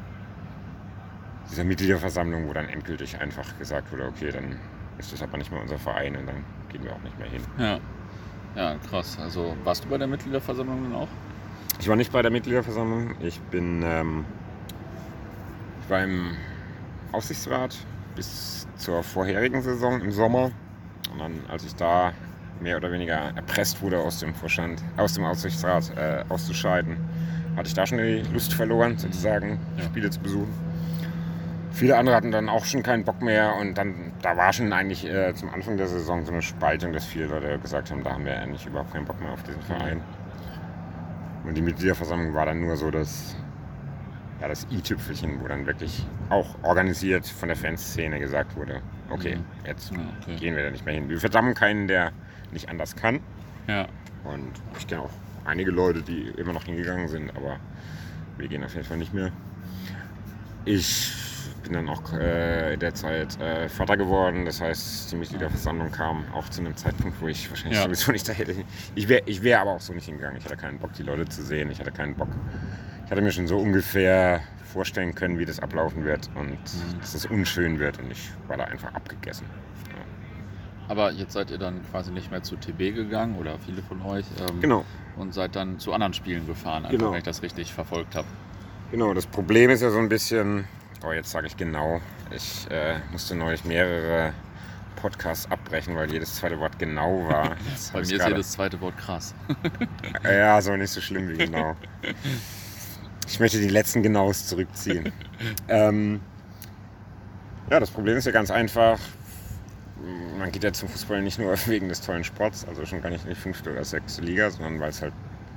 dieser Mitgliederversammlung, wo dann endgültig einfach gesagt wurde, okay, dann ist das aber nicht mehr unser Verein und dann gehen wir auch nicht mehr hin. Ja. Ja, krass. Also warst du bei der Mitgliederversammlung dann auch? Ich war nicht bei der Mitgliederversammlung. Ich bin, ähm, ich war im Aufsichtsrat bis zur vorherigen Saison im Sommer. Und dann, als ich da mehr oder weniger erpresst wurde aus dem Vorstand, aus dem Aufsichtsrat äh, auszuscheiden, hatte ich da schon die Lust verloren, sozusagen ja. Spiele zu besuchen. Viele andere hatten dann auch schon keinen Bock mehr und dann, da war schon eigentlich äh, zum Anfang der Saison so eine Spaltung, dass viele Leute gesagt haben, da haben wir eigentlich überhaupt keinen Bock mehr auf diesen Verein. Und die Mitgliederversammlung war dann nur so das, ja, das i-Tüpfelchen, wo dann wirklich auch organisiert von der Fanszene gesagt wurde, okay, mhm. jetzt ja, okay. gehen wir da nicht mehr hin. Wir verdammen keinen, der nicht anders kann. Ja. Und ich kenne auch einige Leute, die immer noch hingegangen sind, aber wir gehen auf jeden Fall nicht mehr. Ich bin dann auch äh, in der Zeit äh, Vater geworden. Das heißt, die Mitgliederversammlung kam auch zu einem Zeitpunkt, wo ich wahrscheinlich ja. sowieso nicht da hätte. Ich wäre ich wär aber auch so nicht hingegangen. Ich hatte keinen Bock, die Leute zu sehen. Ich hatte keinen Bock. Ich hatte mir schon so ungefähr vorstellen können, wie das ablaufen wird und mhm. dass es unschön wird. Und ich war da einfach abgegessen. Ja. Aber jetzt seid ihr dann quasi nicht mehr zu TB gegangen oder viele von euch. Ähm, genau. Und seid dann zu anderen Spielen gefahren, einfach, genau. wenn ich das richtig verfolgt habe. Genau, das Problem ist ja so ein bisschen, Oh, jetzt sage ich genau. Ich äh, musste neulich mehrere Podcasts abbrechen, weil jedes zweite Wort genau war. Bei mir ist jedes zweite Wort krass. ja, so nicht so schlimm wie genau. Ich möchte die letzten Genaus zurückziehen. ähm, ja, das Problem ist ja ganz einfach. Man geht ja zum Fußball nicht nur wegen des tollen Sports, also schon gar nicht in die fünfte oder sechste Liga, sondern weil es halt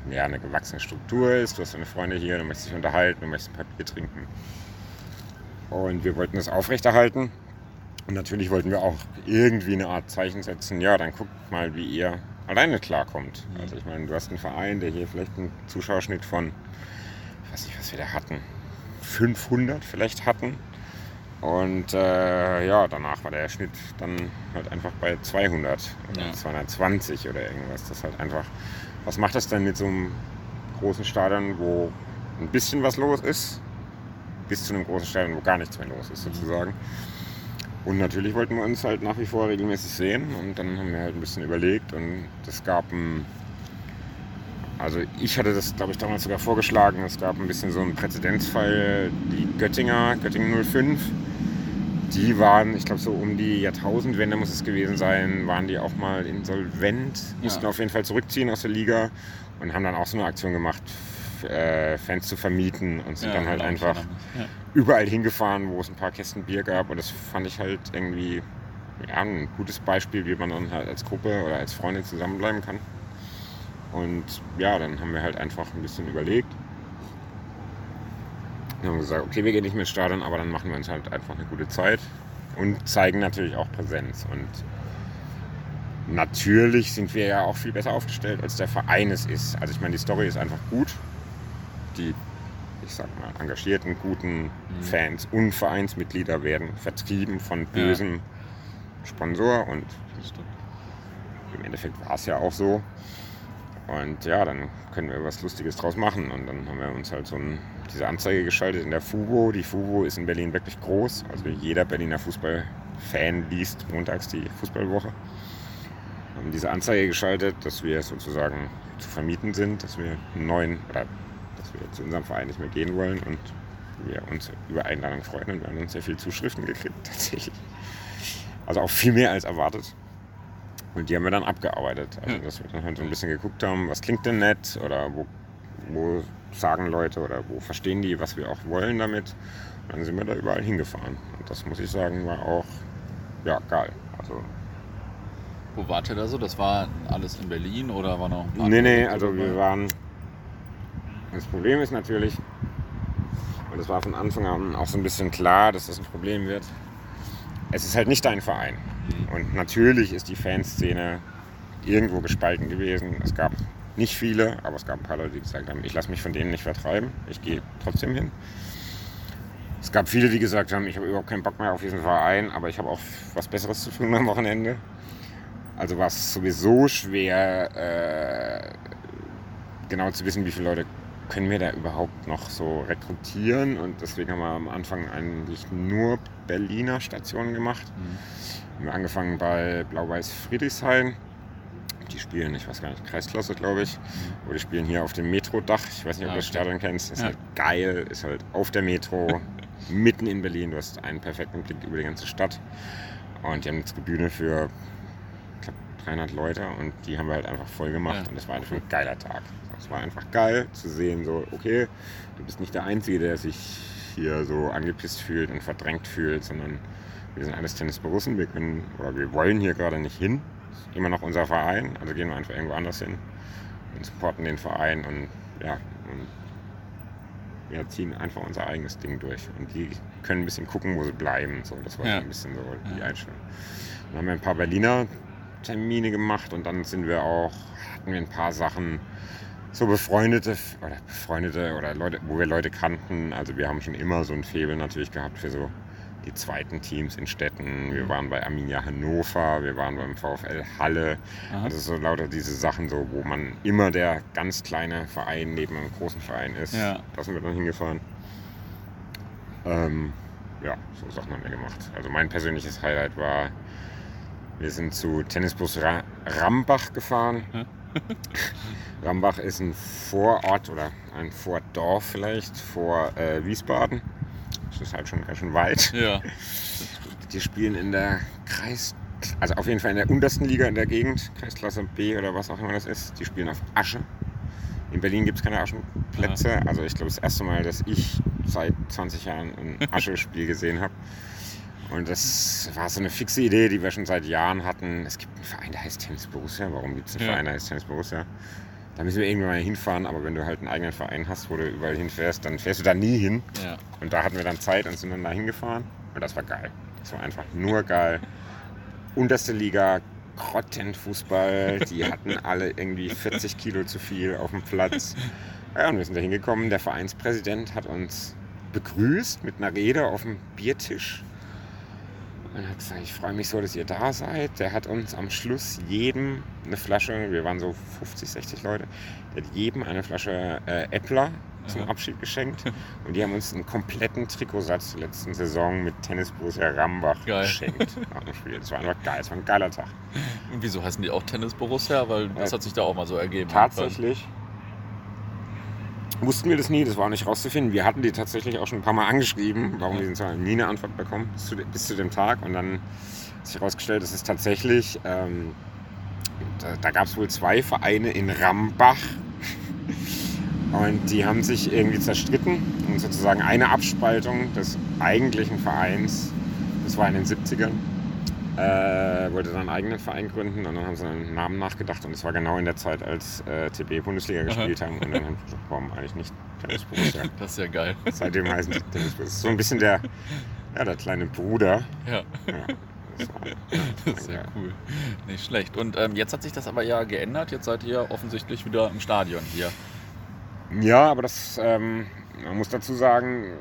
ja, eine gewachsene Struktur ist. Du hast deine Freunde hier, du möchtest dich unterhalten, du möchtest ein Papier trinken. Und wir wollten das aufrechterhalten. Und natürlich wollten wir auch irgendwie eine Art Zeichen setzen. Ja, dann guckt mal, wie ihr alleine klarkommt. Mhm. Also ich meine, du hast einen Verein, der hier vielleicht einen Zuschauerschnitt von, ich weiß nicht, was wir da hatten, 500 vielleicht hatten. Und äh, ja, danach war der Schnitt dann halt einfach bei 200 oder ja. 220 oder irgendwas. Das ist halt einfach, was macht das denn mit so einem großen Stadion, wo ein bisschen was los ist, bis zu einem großen Stadion, wo gar nichts mehr los ist sozusagen. Und natürlich wollten wir uns halt nach wie vor regelmäßig sehen und dann haben wir halt ein bisschen überlegt und es gab ein, also ich hatte das glaube ich damals sogar vorgeschlagen, es gab ein bisschen so einen Präzedenzfall, die Göttinger, Göttingen 05, die waren, ich glaube so um die Jahrtausendwende muss es gewesen sein, waren die auch mal insolvent, mussten ja. auf jeden Fall zurückziehen aus der Liga und haben dann auch so eine Aktion gemacht äh, Fans zu vermieten und sind ja, dann halt einfach ja. überall hingefahren, wo es ein paar Kästen Bier gab. Und das fand ich halt irgendwie ja, ein gutes Beispiel, wie man dann halt als Gruppe oder als Freunde zusammenbleiben kann. Und ja, dann haben wir halt einfach ein bisschen überlegt. Wir haben gesagt, okay, wir gehen nicht mehr ins Stadion, aber dann machen wir uns halt einfach eine gute Zeit und zeigen natürlich auch Präsenz. Und natürlich sind wir ja auch viel besser aufgestellt, als der Verein es ist. Also ich meine, die Story ist einfach gut die, ich sag mal, engagierten, guten mhm. Fans und Vereinsmitglieder werden vertrieben von bösem ja. Sponsor und im Endeffekt war es ja auch so. Und ja, dann können wir was Lustiges draus machen. Und dann haben wir uns halt so ein, diese Anzeige geschaltet in der FUBO. Die FUBO ist in Berlin wirklich groß. Also jeder Berliner Fußballfan liest montags die Fußballwoche. Wir haben diese Anzeige geschaltet, dass wir sozusagen zu vermieten sind, dass wir einen neuen oder dass wir zu unserem Verein nicht mehr gehen wollen und wir uns über Einladung freuen und wir haben uns sehr viele Zuschriften gekriegt tatsächlich. Also auch viel mehr als erwartet. Und die haben wir dann abgearbeitet. Also, dass wir dann halt so ein bisschen geguckt haben, was klingt denn nett oder wo, wo sagen Leute oder wo verstehen die, was wir auch wollen damit. Und dann sind wir da überall hingefahren. Und das muss ich sagen, war auch ja, geil. Also, wo wart ihr da so? Das war alles in Berlin oder war noch? Nee, nee, also wir waren. Das Problem ist natürlich, und es war von Anfang an auch so ein bisschen klar, dass das ein Problem wird. Es ist halt nicht dein Verein. Und natürlich ist die Fanszene irgendwo gespalten gewesen. Es gab nicht viele, aber es gab ein paar Leute, die gesagt haben, ich lasse mich von denen nicht vertreiben, ich gehe trotzdem hin. Es gab viele, die gesagt haben, ich habe überhaupt keinen Bock mehr auf diesen Verein, aber ich habe auch was Besseres zu tun am Wochenende. Also war es sowieso schwer, äh, genau zu wissen, wie viele Leute können wir da überhaupt noch so rekrutieren. Und deswegen haben wir am Anfang eigentlich nur Berliner Stationen gemacht. Mhm. Haben wir angefangen bei Blau-Weiß Friedrichshain. Die spielen, ich weiß gar nicht, Kreisklasse, glaube ich. Mhm. Oder die spielen hier auf dem Metrodach. Ich weiß nicht, ob du das Stadion kennst. Ist ja. halt geil, ist halt auf der Metro, mitten in Berlin. Du hast einen perfekten Blick über die ganze Stadt. Und die haben jetzt eine Bühne für, ich glaube, 300 Leute. Und die haben wir halt einfach voll gemacht. Ja. Und das war einfach ein geiler Tag. Es war einfach geil zu sehen, so, okay, du bist nicht der Einzige, der sich hier so angepisst fühlt und verdrängt fühlt, sondern wir sind alles Tennisborussen, wir können oder wir wollen hier gerade nicht hin. Das ist immer noch unser Verein, also gehen wir einfach irgendwo anders hin und supporten den Verein und ja, und wir ziehen einfach unser eigenes Ding durch. Und die können ein bisschen gucken, wo sie bleiben. So, das war ja. ein bisschen so die Einstellung. Dann haben wir ein paar Berliner Termine gemacht und dann sind wir auch, hatten wir ein paar Sachen, so befreundete oder befreundete oder Leute, wo wir Leute kannten. Also wir haben schon immer so ein Faible natürlich gehabt für so die zweiten Teams in Städten. Wir mhm. waren bei Arminia Hannover, wir waren beim VfL Halle. Aha. Also so lauter diese Sachen, so, wo man immer der ganz kleine Verein neben einem großen Verein ist. Ja. Da sind wir dann hingefahren. Ähm, ja, so Sachen haben wir gemacht. Also mein persönliches Highlight war, wir sind zu Tennisbus Ra Rambach gefahren. Hm? Rambach ist ein Vorort oder ein Vordorf vielleicht vor äh, Wiesbaden. Das ist halt schon ganz schön weit. Ja. Die spielen in der Kreis, also auf jeden Fall in der untersten Liga in der Gegend, Kreisklasse B oder was auch immer das ist. Die spielen auf Asche. In Berlin gibt es keine Aschenplätze. Ja. Also ich glaube, das erste Mal, dass ich seit 20 Jahren ein Aschespiel gesehen habe. Und das war so eine fixe Idee, die wir schon seit Jahren hatten. Es gibt einen Verein, der heißt Tennis Borussia. Warum gibt es einen ja. Verein, der heißt Tennis Borussia? Da müssen wir irgendwann mal hinfahren, aber wenn du halt einen eigenen Verein hast, wo du überall hinfährst, dann fährst du da nie hin. Ja. Und da hatten wir dann Zeit und sind dann da hingefahren. Und das war geil. Das war einfach nur geil. Unterste Liga, Grottenfußball. Die hatten alle irgendwie 40 Kilo zu viel auf dem Platz. Ja, und wir sind da hingekommen. Der Vereinspräsident hat uns begrüßt mit einer Rede auf dem Biertisch. Und er hat gesagt, ich freue mich so, dass ihr da seid. Der hat uns am Schluss jedem eine Flasche, wir waren so 50, 60 Leute, der hat jedem eine Flasche äh, Äppler zum Abschied geschenkt. Und die haben uns einen kompletten Trikotsatz der letzten Saison mit Tennis Borussia Rambach geil. geschenkt nach dem Spiel. Das war einfach geil, das war ein geiler Tag. Und wieso heißen die auch Tennis Borussia? Weil das äh, hat sich da auch mal so ergeben. Tatsächlich wussten wir das nie, das war nicht rauszufinden. Wir hatten die tatsächlich auch schon ein paar Mal angeschrieben, warum sind nie eine Antwort bekommen, bis zu, bis zu dem Tag. Und dann hat sich herausgestellt, es ist tatsächlich, ähm, da, da gab es wohl zwei Vereine in Rambach. Und die haben sich irgendwie zerstritten und sozusagen eine Abspaltung des eigentlichen Vereins, das war in den 70ern, äh, wollte dann einen eigenen Verein gründen und dann haben sie einen Namen nachgedacht und es war genau in der Zeit, als äh, TB Bundesliga gespielt haben und dann haben sie gesagt, warum eigentlich nicht Tennis Borussia? Das ist ja geil. Seitdem heißen sie Tennis Borussia. So ein bisschen der, ja, der kleine Bruder. Ja. ja. Das, war, ja, das ist ja cool. Nicht schlecht. Und ähm, jetzt hat sich das aber ja geändert. Jetzt seid ihr offensichtlich wieder im Stadion hier. Ja, aber das, ähm, man muss dazu sagen,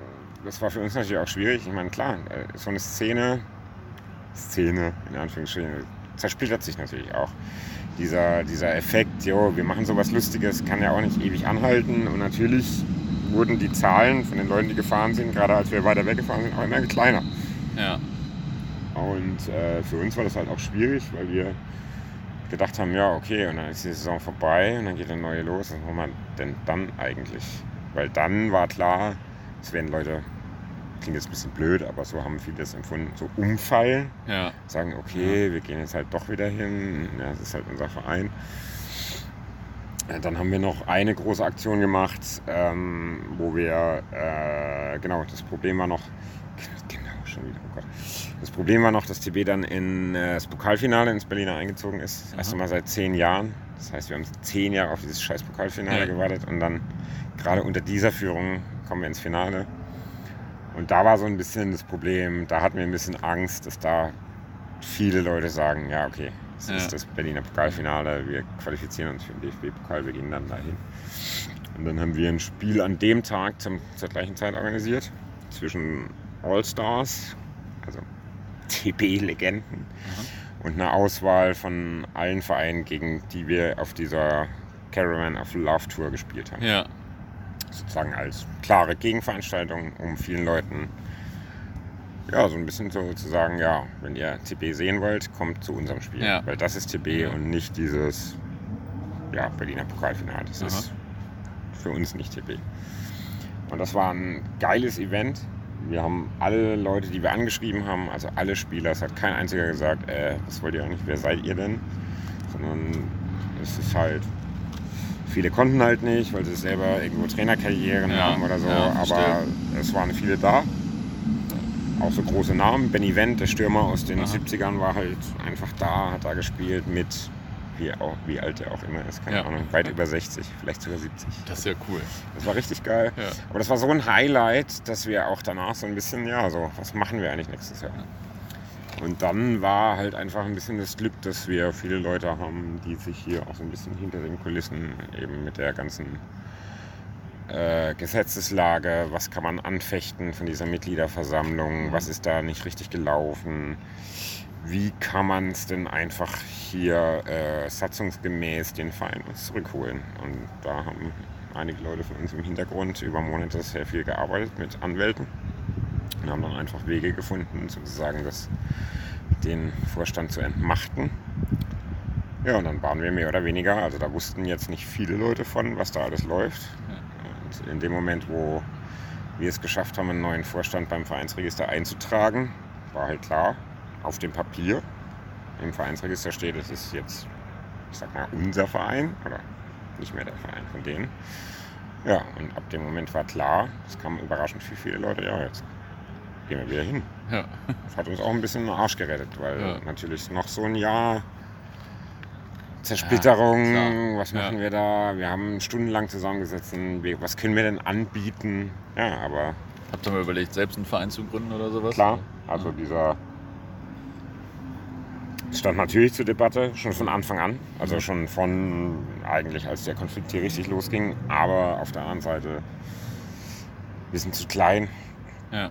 das war für uns natürlich auch schwierig. Ich meine, klar, äh, so eine Szene Szene, in Anführungsstrichen, zersplittert sich natürlich auch. dieser, dieser Effekt, jo, wir machen sowas Lustiges, kann ja auch nicht ewig anhalten. Und natürlich wurden die Zahlen von den Leuten, die gefahren sind, gerade als wir weiter weggefahren sind, auch immer kleiner. Ja. Und äh, für uns war das halt auch schwierig, weil wir gedacht haben, ja, okay, und dann ist die Saison vorbei und dann geht eine neue los. Was machen wir denn dann eigentlich? Weil dann war klar, es werden Leute, klingt jetzt ein bisschen blöd, aber so haben viele das empfunden, so umfallen. Ja. Sagen, okay, wir gehen jetzt halt doch wieder hin. Ja, das ist halt unser Verein. Dann haben wir noch eine große Aktion gemacht, ähm, wo wir, äh, genau, das Problem war noch, genau, schon wieder, oh Gott. Das Problem war noch, dass TB dann in äh, das Pokalfinale ins Berliner eingezogen ist. Das erste Mal seit zehn Jahren. Das heißt, wir haben zehn Jahre auf dieses scheiß Pokalfinale Ja. gewartet und dann gerade unter dieser Führung kommen wir ins Finale. Und da war so ein bisschen das Problem, da hatten wir ein bisschen Angst, dass da viele Leute sagen, ja okay, es Ja. ist das Berliner Pokalfinale, wir qualifizieren uns für den DFB-Pokal, wir gehen dann dahin. Und dann haben wir ein Spiel an dem Tag zum, zur gleichen Zeit organisiert zwischen All-Stars, also TB-Legenden, und eine Auswahl von allen Vereinen, gegen die wir auf dieser Caravan of Love Tour gespielt haben Ja. Sozusagen als klare Gegenveranstaltung, um vielen Leuten ja, so ein bisschen so zu sagen, ja, wenn ihr TB sehen wollt, kommt zu unserem Spiel. Ja. Weil das ist TB Ja. und nicht dieses ja, Berliner Pokalfinale. Das Aha. ist für uns nicht TB. Und das war ein geiles Event. Wir haben alle Leute, die wir angeschrieben haben, also alle Spieler, es hat kein einziger gesagt, äh, was wollt ihr eigentlich, wer seid ihr denn? Sondern es ist halt, viele konnten halt nicht, weil sie selber irgendwo Trainerkarrieren Ja, haben oder so, ja, aber es waren viele da. Auch so große Namen. Benny Wendt, der Stürmer aus den Aha. 70ern, war halt einfach da, hat da gespielt mit, wie, auch, wie alt er auch immer ist, keine Ja. Ahnung, weit über 60, vielleicht sogar 70. Das ist ja cool. Das war richtig geil. Aber das war so ein Highlight, dass wir auch danach so ein bisschen, ja, so, was machen wir eigentlich nächstes Jahr? Und dann war halt einfach ein bisschen das Glück, dass wir viele Leute haben, die sich hier auch so ein bisschen hinter den Kulissen eben mit der ganzen äh, Gesetzeslage, was kann man anfechten von dieser Mitgliederversammlung, was ist da nicht richtig gelaufen, wie kann man es denn einfach hier äh, satzungsgemäß den Verein uns zurückholen. Und da haben einige Leute von uns im Hintergrund über Monate sehr viel gearbeitet mit Anwälten und haben dann einfach Wege gefunden, sozusagen das, den Vorstand zu entmachten. Ja, und dann waren wir mehr oder weniger, also da wussten jetzt nicht viele Leute von, was da alles läuft. Und in dem Moment, wo wir es geschafft haben, einen neuen Vorstand beim Vereinsregister einzutragen, war halt klar, auf dem Papier im Vereinsregister steht, es ist jetzt, ich sag mal, unser Verein oder nicht mehr der Verein von denen. Ja, und ab dem Moment war klar, es kamen überraschend viel, viele Leute, ja, jetzt gehen wir wieder hin. Ja. Das hat uns auch ein bisschen den Arsch gerettet, weil Ja. natürlich noch so ein Jahr Zersplitterung, Ja, was machen wir da? Wir haben stundenlang zusammengesessen, was können wir denn anbieten? Ja, aber Habt ihr mal überlegt, selbst einen Verein zu gründen oder sowas? klar, also dieser stand natürlich zur Debatte, schon von Anfang an, also schon von eigentlich, als der Konflikt hier richtig losging, aber auf der anderen Seite, wir sind zu klein, Ja.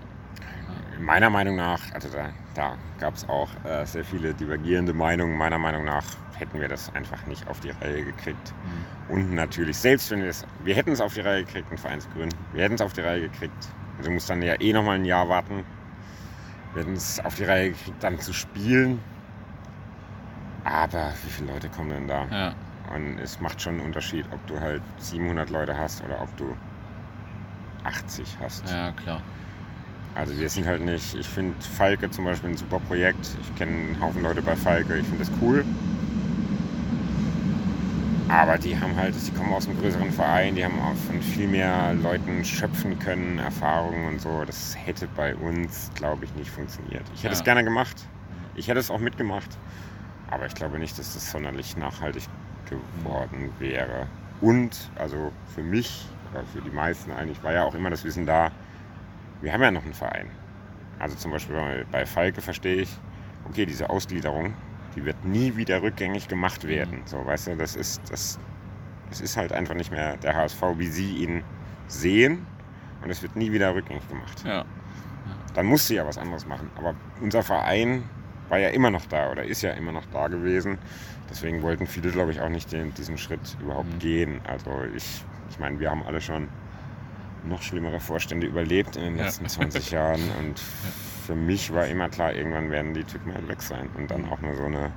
Meiner Meinung nach, also da, da gab es auch äh, sehr viele divergierende Meinungen. Meiner Meinung nach hätten wir das einfach nicht auf die Reihe gekriegt. Und natürlich, selbst wenn wir es, wir hätten es auf die Reihe gekriegt, einen Verein zu gründen. Wir hätten es auf die Reihe gekriegt. Also muss dann ja eh nochmal ein Jahr warten. Wir hätten es auf die Reihe gekriegt, dann zu spielen. Aber wie viele Leute kommen denn da? Ja. Und es macht schon einen Unterschied, ob du halt 700 Leute hast oder ob du 80 hast. ja, klar. Also wir sind halt nicht, ich finde Falke zum Beispiel ein super Projekt. Ich kenne einen Haufen Leute bei Falke, ich finde das cool. Aber die haben halt, die kommen aus einem größeren Verein, die haben auch von viel mehr Leuten schöpfen können, Erfahrungen und so. Das hätte bei uns, glaube ich, nicht funktioniert. Ich hätte Ja. es gerne gemacht. Ich hätte es auch mitgemacht. Aber ich glaube nicht, dass das sonderlich nachhaltig geworden wäre. Und, also für mich oder für die meisten eigentlich, war ja auch immer das Wissen da, wir haben ja noch einen Verein. Also zum Beispiel bei- Falke verstehe ich, okay, diese Ausgliederung, die wird nie wieder rückgängig gemacht werden. So, weißt du, das ist, das, das ist halt einfach nicht mehr der HSV, wie sie ihn sehen. Und es wird nie wieder rückgängig gemacht. Ja. Dann musst du ja was anderes machen. Aber unser Verein war ja immer noch da oder ist ja immer noch da gewesen. Deswegen wollten viele, glaube ich, auch nicht den, diesen Schritt überhaupt mhm. gehen. Also ich, ich meine, wir haben alle schon noch schlimmere Vorstände überlebt in den letzten ja. 20 Jahren und für mich war immer klar, irgendwann werden die Typen halt weg sein und dann auch nur so eine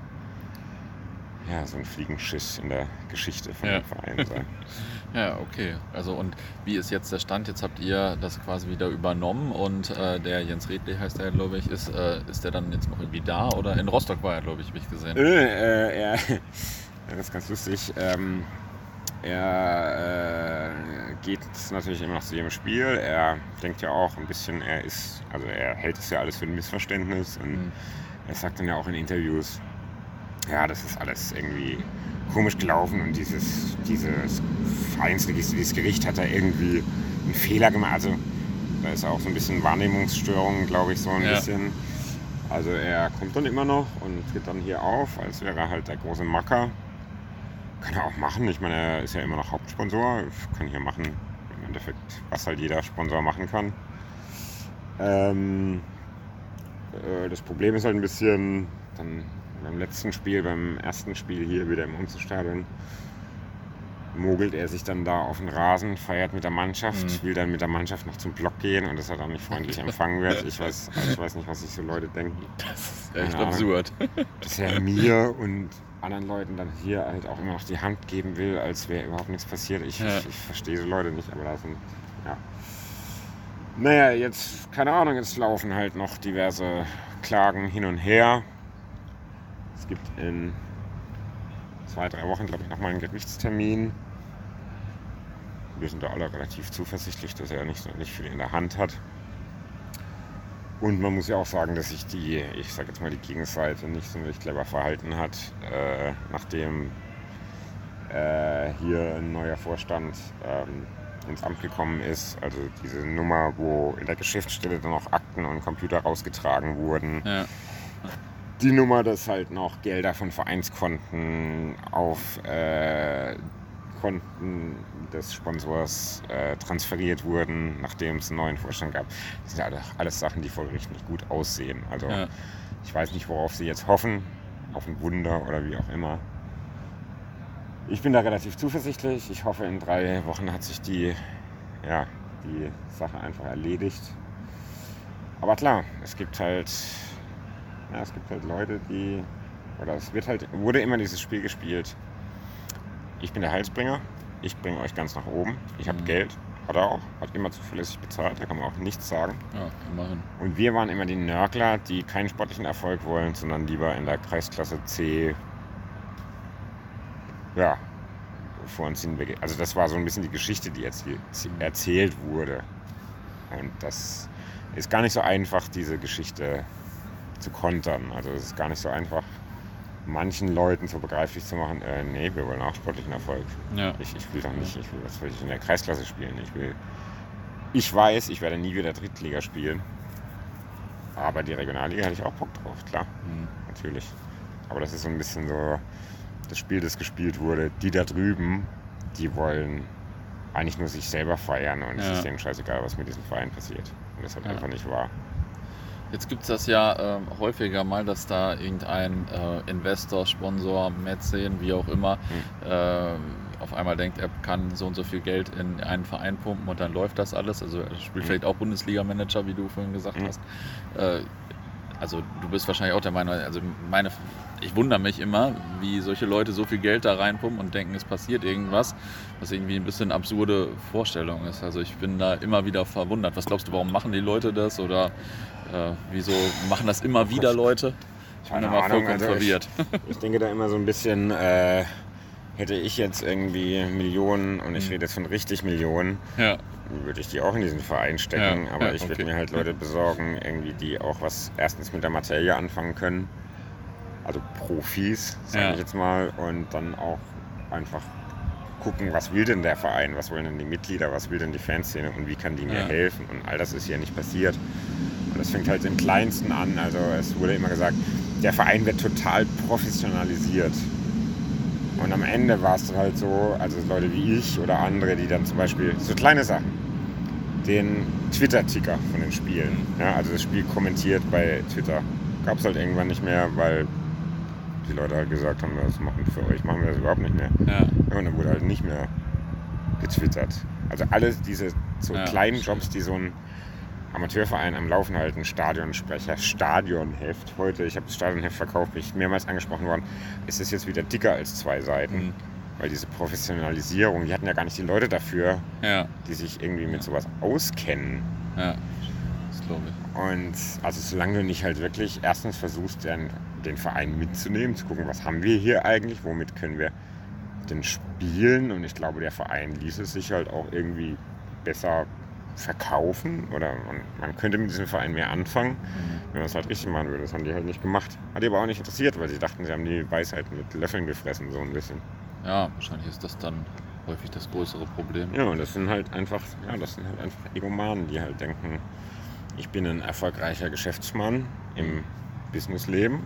ja, so ein Fliegenschiss in der Geschichte von ja. dem Verein sein. ja, okay. Also und wie ist jetzt der Stand? Jetzt habt ihr das quasi wieder übernommen und äh, der Jens Redley heißt der, glaube ich, ist, äh, ist der dann jetzt noch irgendwie da oder in Rostock war er, glaube ich, habe ich gesehen. Äh, äh, ja, das ist ganz lustig. Ähm, er äh, geht natürlich immer noch zu jedem Spiel. Er denkt ja auch ein bisschen, er ist, also er hält es ja alles für ein Missverständnis und mhm. er sagt dann ja auch in Interviews, ja, das ist alles irgendwie komisch gelaufen und dieses, dieses Vereinsregister, dieses Gericht hat da irgendwie einen Fehler gemacht. Also da ist auch so ein bisschen Wahrnehmungsstörung, glaube ich, so ein ja. bisschen. Also er kommt dann immer noch und tritt dann hier auf, als wäre er halt der große Macker. Kann er auch machen. Ich meine, er ist ja immer noch Hauptsponsor. Kann hier machen, im Endeffekt, was halt jeder Sponsor machen kann. Ähm, äh, das Problem ist halt ein bisschen, dann beim letzten Spiel, beim ersten Spiel hier wieder im Unzustadion, mogelt er sich dann da auf den Rasen, feiert mit der Mannschaft, mhm. will dann mit der Mannschaft noch zum Block gehen und das hat auch nicht freundlich empfangen wird. Ich weiß, ich weiß nicht, was sich so Leute denken. Das ist echt Keine absurd. dass er mir und anderen Leuten dann hier halt auch immer noch die Hand geben will, als wäre überhaupt nichts passiert. Ich, ja. ich, ich verstehe so Leute nicht, aber da sind, ja. Naja, jetzt, keine Ahnung, jetzt laufen halt noch diverse Klagen hin und her. Es gibt in zwei, drei Wochen, glaube ich, nochmal einen Gerichtstermin. Wir sind da alle relativ zuversichtlich, dass er nicht, nicht viel in der Hand hat. Und man muss ja auch sagen, dass sich die, ich sage jetzt mal die Gegenseite, nicht so wirklich clever verhalten hat, äh, nachdem äh, hier ein neuer Vorstand ähm, ins Amt gekommen ist. Also diese Nummer, wo in der Geschäftsstelle dann auch Akten und Computer rausgetragen wurden. Ja die Nummer, dass halt noch Gelder von Vereinskonten auf äh, Konten des Sponsors äh, transferiert wurden, nachdem es einen neuen Vorstand gab. Das sind ja alles Sachen, die vor Gericht nicht gut aussehen. Also ja. ich weiß nicht, worauf sie jetzt hoffen, auf ein Wunder oder wie auch immer. Ich bin da relativ zuversichtlich. Ich hoffe, in drei Wochen hat sich die, ja, die Sache einfach erledigt. Aber klar, es gibt halt ja, es gibt halt Leute, die. Oder es wird halt, wurde immer dieses Spiel gespielt. Ich bin der Heilsbringer, ich bringe euch ganz nach oben, ich habe mhm. Geld, hat er auch, hat immer zuverlässig bezahlt, da kann man auch nichts sagen. Ja, immerhin. Und wir waren immer die Nörgler, die keinen sportlichen Erfolg wollen, sondern lieber in der Kreisklasse C ja, vor uns hinweg. Also das war so ein bisschen die Geschichte, die jetzt erzählt wurde. Und das ist gar nicht so einfach, diese Geschichte zu kontern. Also es ist gar nicht so einfach, manchen Leuten so begreiflich zu machen, äh, nee, wir wollen auch sportlichen Erfolg. Ja. Ich, ich will doch nicht, ich will, was will ich in der Kreisklasse spielen? Ich will, ich weiß, ich werde nie wieder Drittliga spielen. Aber die Regionalliga hätte ich auch Bock drauf, klar. Mhm. Natürlich. Aber das ist so ein bisschen so das Spiel, das gespielt wurde. Die da drüben, die wollen eigentlich nur sich selber feiern und ja. es ist denen scheißegal, was mit diesem Verein passiert. Und das ist halt ja. einfach nicht wahr. Jetzt gibt es das ja äh, häufiger mal, dass da irgendein äh, Investor, Sponsor, Mäzen, wie auch immer, mhm. äh, auf einmal denkt, er kann so und so viel Geld in einen Verein pumpen und dann läuft das alles. Also er spielt mhm. vielleicht auch Bundesliga-Manager, wie du vorhin gesagt mhm. hast. Äh, also du bist wahrscheinlich auch der Meinung, also meine, ich wundere mich immer, wie solche Leute so viel Geld da reinpumpen und denken, es passiert irgendwas, was irgendwie ein bisschen absurde Vorstellung ist. Also ich bin da immer wieder verwundert. Was glaubst du, warum machen die Leute das oder äh, wieso machen das immer wieder Leute? Ich bin immer vollkommen also verwirrt. Ich, ich, denke da immer so ein bisschen, äh, hätte ich jetzt irgendwie Millionen und ich mhm. rede jetzt von richtig Millionen, ja. würde ich die auch in diesen Verein stecken. Ja, aber ja, ich würde okay. mir halt Leute besorgen, irgendwie, die auch was erstens mit der Materie anfangen können. Also Profis, sage ich jetzt mal, und dann auch einfach gucken, was will denn der Verein, was wollen denn die Mitglieder, was will denn die Fanszene und wie kann die mir helfen. Und all das ist hier nicht passiert. Und das fängt halt im Kleinsten an. Also es wurde immer gesagt, der Verein wird total professionalisiert. Und am Ende war es halt so, also Leute wie ich oder andere, die dann zum Beispiel so kleine Sachen, den Twitter-Ticker von den Spielen, ja, also das Spiel kommentiert bei Twitter. gab es halt irgendwann nicht mehr, weil die Leute halt gesagt haben, das machen für euch machen wir das überhaupt nicht mehr. Ja. ja und dann wurde halt nicht mehr getwittert. Also alles diese so ja, kleinen Jobs, die so ein Amateurverein am Laufen halten, Stadionsprecher, Stadionheft. Heute, ich habe das Stadionheft verkauft, bin ich mehrmals angesprochen worden, ist es jetzt wieder dicker als zwei Seiten. Mhm. Weil diese Professionalisierung, die hatten ja gar nicht die Leute dafür, ja. die sich irgendwie mit sowas auskennen. Ja, das glaube ich. Und also solange du nicht halt wirklich erstens versuchst, den, den Verein mitzunehmen, zu gucken, was haben wir hier eigentlich, womit können wir denn spielen. Und ich glaube, der Verein ließ es sich halt auch irgendwie besser verkaufen oder man, man könnte mit diesem Verein mehr anfangen, mhm. wenn man es halt richtig machen würde. Das haben die halt nicht gemacht. Hat die aber auch nicht interessiert, weil sie dachten, sie haben die Weisheit mit Löffeln gefressen, so ein bisschen. Ja, wahrscheinlich ist das dann häufig das größere Problem. Ja, und das sind halt einfach, ja, das sind halt einfach Egomanen, die halt denken, ich bin ein erfolgreicher Geschäftsmann im Businessleben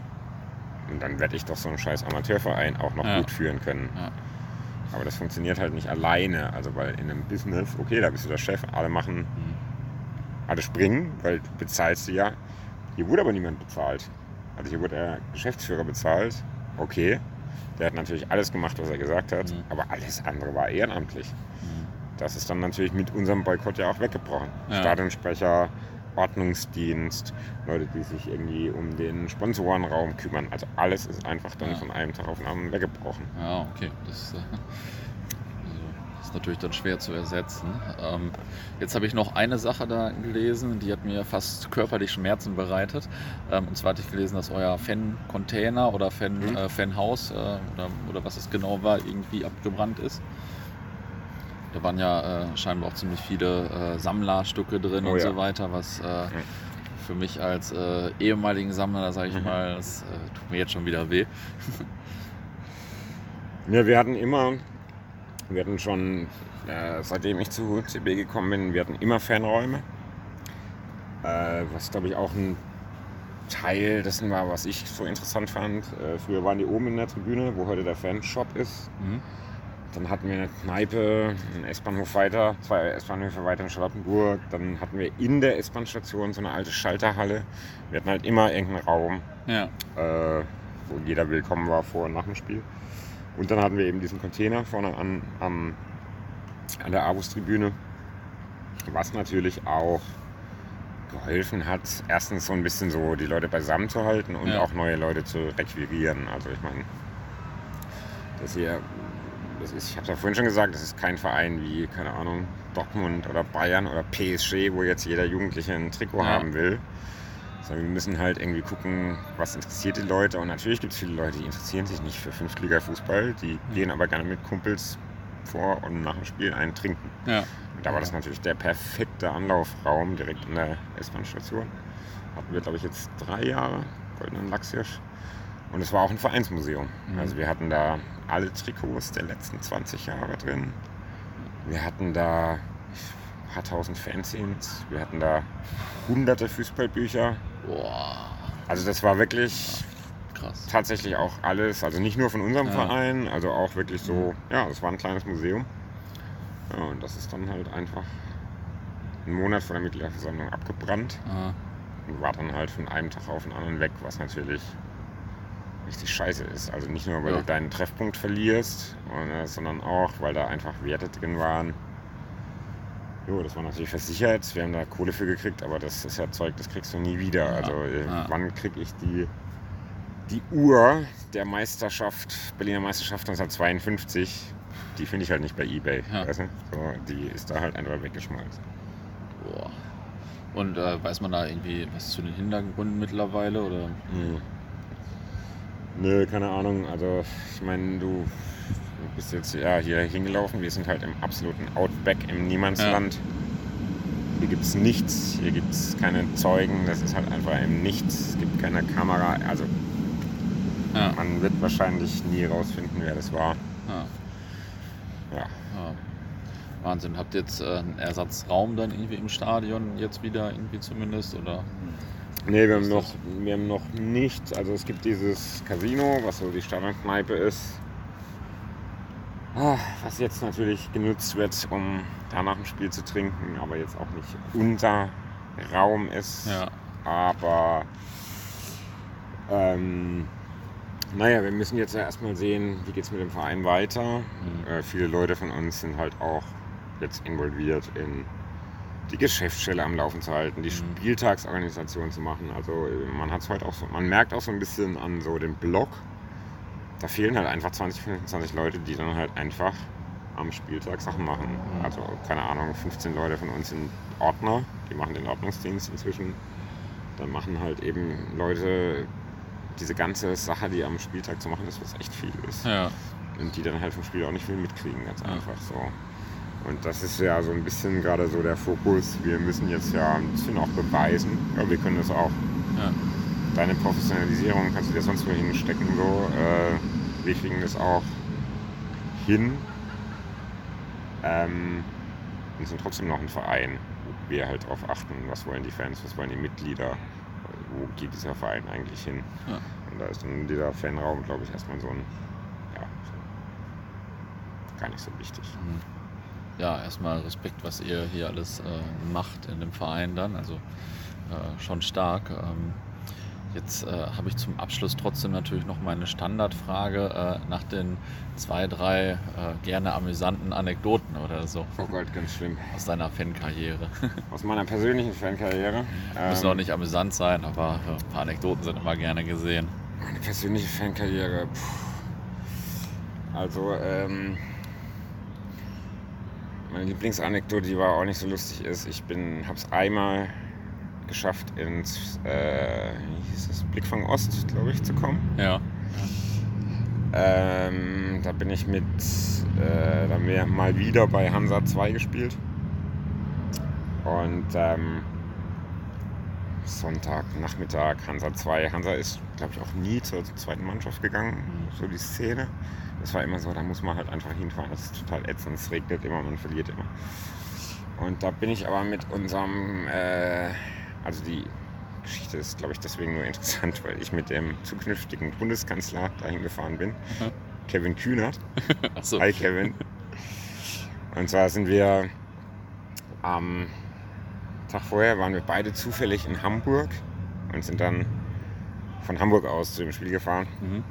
und dann werde ich doch so einen scheiß Amateurverein auch noch ja. gut führen können. Ja. Aber das funktioniert halt nicht alleine. Also weil in einem Business, okay, da bist du der Chef, alle machen, mhm. alle springen, weil du bezahlst sie ja. Hier wurde aber niemand bezahlt. Also hier wurde der Geschäftsführer bezahlt, okay. Der hat natürlich alles gemacht, was er gesagt hat, mhm. aber alles andere war ehrenamtlich. Mhm. Das ist dann natürlich mit unserem Boykott ja auch weggebrochen. Ja. Stadionsprecher, Ordnungsdienst, Leute, die sich irgendwie um den Sponsorenraum kümmern. Also alles ist einfach dann ja. von einem Tag auf den anderen weggebrochen. Ja, okay. Das, äh, also, das ist natürlich dann schwer zu ersetzen. Ähm, jetzt habe ich noch eine Sache da gelesen, die hat mir fast körperlich Schmerzen bereitet. Ähm, und zwar hatte ich gelesen, dass euer Fan-Container oder Fan, mhm. äh, Fanhaus äh, oder, oder was es genau war, irgendwie abgebrannt ist. Da waren ja äh, scheinbar auch ziemlich viele äh, Sammlerstücke drin oh, und ja. so weiter, was äh, für mich als äh, ehemaligen Sammler, sage ich mhm. mal, das äh, tut mir jetzt schon wieder weh. ja, wir hatten immer, wir hatten schon, äh, seitdem ich zu CB gekommen bin, wir hatten immer Fanräume. was glaube ich auch ein Teil dessen war, was ich so interessant fand. früher waren die oben in der Tribüne, wo heute der Fanshop ist. Mhm. Dann hatten wir eine Kneipe, einen S-Bahnhof weiter, zwei S-Bahnhöfe weiter in Charlottenburg. Dann hatten wir in der S-Bahn-Station so eine alte Schalterhalle. Wir hatten halt immer irgendeinen Raum, ja. äh, wo jeder willkommen war vor und nach dem Spiel. Und dann hatten wir eben diesen Container vorne an, am, an der Abus-Tribüne, was natürlich auch geholfen hat, erstens so ein bisschen so die Leute beisammen zu halten und ja. auch neue Leute zu requirieren. Also ich meine, das hier das ist, ich habe es ja vorhin schon gesagt, das ist kein Verein wie, keine Ahnung, Dortmund oder Bayern oder PSG, wo jetzt jeder Jugendliche ein Trikot ja. haben will. Sondern wir müssen halt irgendwie gucken, was interessiert die Leute. Und natürlich gibt es viele Leute, die interessieren sich nicht für Fünftliga-Fußball, die mhm. gehen aber gerne mit Kumpels vor und nach dem Spiel einen trinken. Ja. Und da war das natürlich der perfekte Anlaufraum direkt in der S-Bahn-Station. Hatten wir, glaube ich, jetzt drei Jahre, Goldenen Lachshirsch. Und es war auch ein Vereinsmuseum. Mhm. Also wir hatten da alle Trikots der letzten 20 Jahre drin. Wir hatten da ein paar tausend Fanzines. Wir hatten da hunderte Fußballbücher. Also das war wirklich Krass. tatsächlich auch alles. Also nicht nur von unserem ja. Verein, also auch wirklich so, ja, es war ein kleines Museum. Ja, und das ist dann halt einfach einen Monat vor der Mitgliederversammlung abgebrannt. Aha. Und war dann halt von einem Tag auf den anderen weg, was natürlich richtig scheiße ist. Also nicht nur, weil ja. du deinen Treffpunkt verlierst, sondern auch, weil da einfach Werte drin waren. Jo, das war natürlich versichert. Wir haben da Kohle für gekriegt, aber das ist ja Zeug, das kriegst du nie wieder. Ja. Also äh, ja. wann krieg ich die, die Uhr der Meisterschaft, Berliner Meisterschaft 1952? Die finde ich halt nicht bei Ebay. Weißt du? so, die ist da halt einfach weggeschmolzen. Boah. Und äh, weiß man da irgendwie was zu den Hintergründen mittlerweile? Oder? Mhm. Nö, keine Ahnung. Also ich meine, du bist jetzt ja, hier hingelaufen. Wir sind halt im absoluten Outback, im Niemandsland. Ja. Hier gibt es nichts, hier gibt es keine Zeugen, das ist halt einfach im Nichts. Es gibt keine Kamera. Also ja. man wird wahrscheinlich nie rausfinden, wer das war. Ja. ja. Wahnsinn. Habt ihr jetzt äh, einen Ersatzraum dann irgendwie im Stadion jetzt wieder irgendwie zumindest? Oder? Nee, wir haben, noch, wir haben noch nichts. Also es gibt dieses Casino, was so die Standardkneipe ist. Ah, was jetzt natürlich genutzt wird, um da nach dem Spiel zu trinken, aber jetzt auch nicht unser Raum ist. Ja. Aber Ähm, naja, wir müssen jetzt ja erstmal sehen, wie geht es mit dem Verein weiter. Mhm. Äh, viele Leute von uns sind halt auch jetzt involviert in die Geschäftsstelle am Laufen zu halten, die mhm. Spieltagsorganisation zu machen. Also man hat heute auch so, man merkt auch so ein bisschen an so dem Blog, da fehlen halt einfach 20, 25 Leute, die dann halt einfach am Spieltag Sachen machen. Mhm. Also keine Ahnung, 15 Leute von uns sind Ordner, die machen den Ordnungsdienst inzwischen. Dann machen halt eben Leute diese ganze Sache, die am Spieltag zu machen ist, was echt viel ist. Ja. Und die dann halt vom Spiel auch nicht viel mitkriegen, ganz ja. einfach so. Und das ist ja so ein bisschen gerade so der Fokus. Wir müssen jetzt ja ein bisschen auch beweisen, ja, wir können das auch. Ja. Deine Professionalisierung kannst du dir sonst wo hinstecken, so. Äh, wir kriegen das auch hin. Ähm, und sind trotzdem noch ein Verein, wo wir halt darauf achten, was wollen die Fans, was wollen die Mitglieder, wo geht dieser Verein eigentlich hin. Ja. Und da ist dann dieser Fanraum, glaube ich, erstmal so ein, ja, gar nicht so wichtig. Mhm ja, erstmal Respekt, was ihr hier alles äh, macht in dem Verein dann. Also äh, schon stark. Ähm, jetzt äh, habe ich zum Abschluss trotzdem natürlich noch meine Standardfrage äh, nach den zwei, drei äh, gerne amüsanten Anekdoten oder so. Oh Gott, ganz schlimm. Aus deiner Fankarriere. Aus meiner persönlichen Fankarriere. Müssen ähm, auch nicht amüsant sein, aber äh, ein paar Anekdoten sind immer gerne gesehen. Meine persönliche Fankarriere. Puh. Also, ähm, meine Lieblingsanekdote, die war auch nicht so lustig, ist, ich habe es einmal geschafft, ins äh, hieß das, Blickfang Ost, glaube ich, zu kommen. Ja. Ähm, da bin ich mit, äh, da haben wir mal wieder bei Hansa 2 gespielt. Und ähm, Sonntag, Nachmittag, Hansa 2. Hansa ist, glaube ich, auch nie zur zweiten Mannschaft gegangen, so die Szene. Das war immer so, da muss man halt einfach hinfahren. Das ist total ätzend, es regnet immer, man verliert immer. Und da bin ich aber mit unserem, äh, also die Geschichte ist, glaube ich, deswegen nur interessant, weil ich mit dem zukünftigen Bundeskanzler dahin gefahren bin. Mhm. Kevin Kühnert. so. Hi Kevin. Und zwar sind wir am Tag vorher waren wir beide zufällig in Hamburg und sind dann von Hamburg aus zu dem Spiel gefahren. Mhm.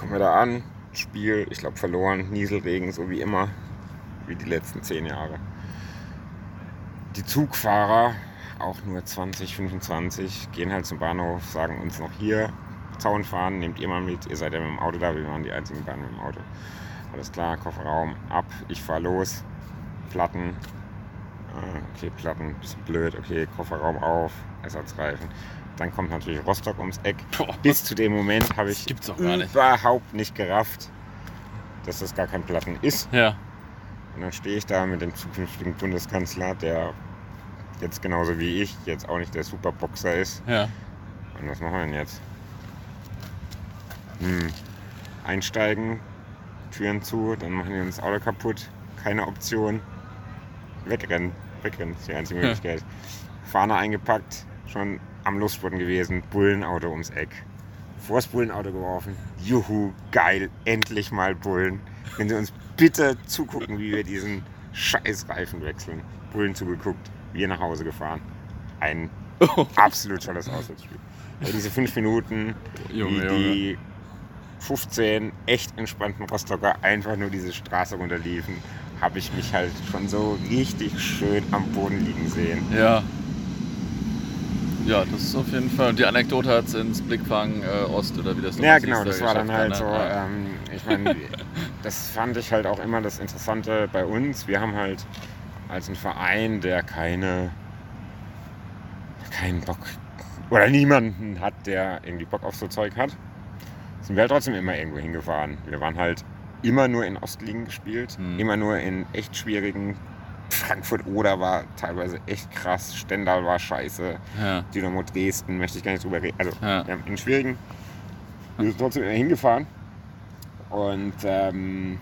Kommen wir da an, Spiel, ich glaube verloren, Nieselregen, so wie immer, wie die letzten zehn Jahre. Die Zugfahrer, auch nur 20, 25, gehen halt zum Bahnhof, sagen uns noch hier, Zaun fahren, nehmt ihr mal mit, ihr seid ja mit dem Auto da, wir waren die einzigen Bahn mit dem Auto. Alles klar, Kofferraum ab, ich fahr los, Platten, ah, okay, Platten, bisschen blöd, okay, Kofferraum auf, Ersatzreifen. Dann kommt natürlich Rostock ums Eck. Boah. Bis zu dem Moment habe ich nicht. überhaupt nicht gerafft, dass das gar kein Platten ist. Ja. Und dann stehe ich da mit dem zukünftigen Bundeskanzler, der jetzt genauso wie ich jetzt auch nicht der Superboxer ist. Ja. Und was machen wir denn jetzt? Hm. Einsteigen, Türen zu, dann machen uns das Auto kaputt. Keine Option. Wegrennen. Wegrennen ist die einzige Möglichkeit. Ja. Fahne eingepackt, schon am Lustboden gewesen, Bullenauto ums Eck. Vors Bullenauto geworfen. Juhu, geil, endlich mal Bullen. Wenn Sie uns bitte zugucken, wie wir diesen scheiß Reifen wechseln. Bullen zugeguckt, wir nach Hause gefahren. Ein absolut tolles Auswärtsspiel. Also diese fünf Minuten, Junge, wie die 15 echt entspannten Rostocker einfach nur diese Straße runterliefen, habe ich mich halt schon so richtig schön am Boden liegen sehen. Ja. Ja, das ist auf jeden Fall. Die Anekdote hat es ins Blickfang äh, Ost oder wie das noch Ja, genau, das war dann halt so. Ja. Ähm, ich meine, das fand ich halt auch immer das Interessante bei uns. Wir haben halt als ein Verein, der keine keinen Bock oder niemanden hat, der irgendwie Bock auf so Zeug hat, sind wir halt trotzdem immer irgendwo hingefahren. Wir waren halt immer nur in Ostligen gespielt, mhm. immer nur in echt schwierigen Frankfurt Oder war teilweise echt krass, Stendal war scheiße, ja. Dynamo Dresden möchte ich gar nicht drüber reden. Also ja. wir haben in schwierigen, wir sind trotzdem immer hingefahren und ähm,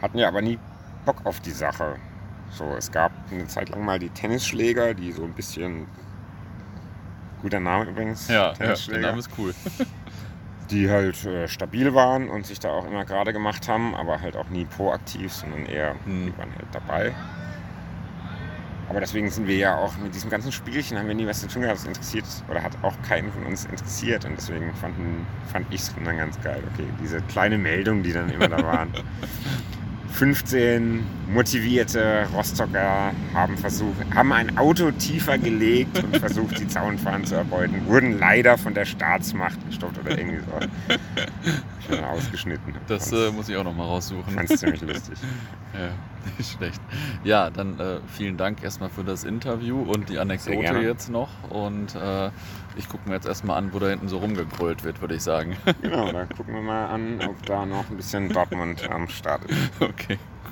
hatten ja aber nie Bock auf die Sache. So, es gab eine Zeit lang mal die Tennisschläger, die so ein bisschen guter Name übrigens. Ja, ja der Name ist cool. die halt äh, stabil waren und sich da auch immer gerade gemacht haben, aber halt auch nie proaktiv, sondern eher, hm. die waren halt dabei. aber deswegen sind wir ja auch mit diesem ganzen Spielchen haben wir nie was zu tun gehabt. Das interessiert oder hat auch keinen von uns interessiert. Und deswegen fanden, fand ich es dann ganz geil. Okay, diese kleine Meldung, die dann immer da waren. 15 motivierte Rostocker haben versucht, haben ein Auto tiefer gelegt und versucht, die Zaunfahnen zu erbeuten, wurden leider von der Staatsmacht gestoppt oder irgendwie so. Ich bin ausgeschnitten. Das äh, muss ich auch noch mal raussuchen. Fand es ziemlich lustig. Ja, nicht schlecht. Ja, dann äh, vielen Dank erstmal für das Interview und die Anekdote jetzt noch. Und äh, ich gucke mir jetzt erstmal an, wo da hinten so rumgegrölt wird, würde ich sagen. Genau, da gucken wir mal an, ob da noch ein bisschen Dortmund am Start ist. Okay.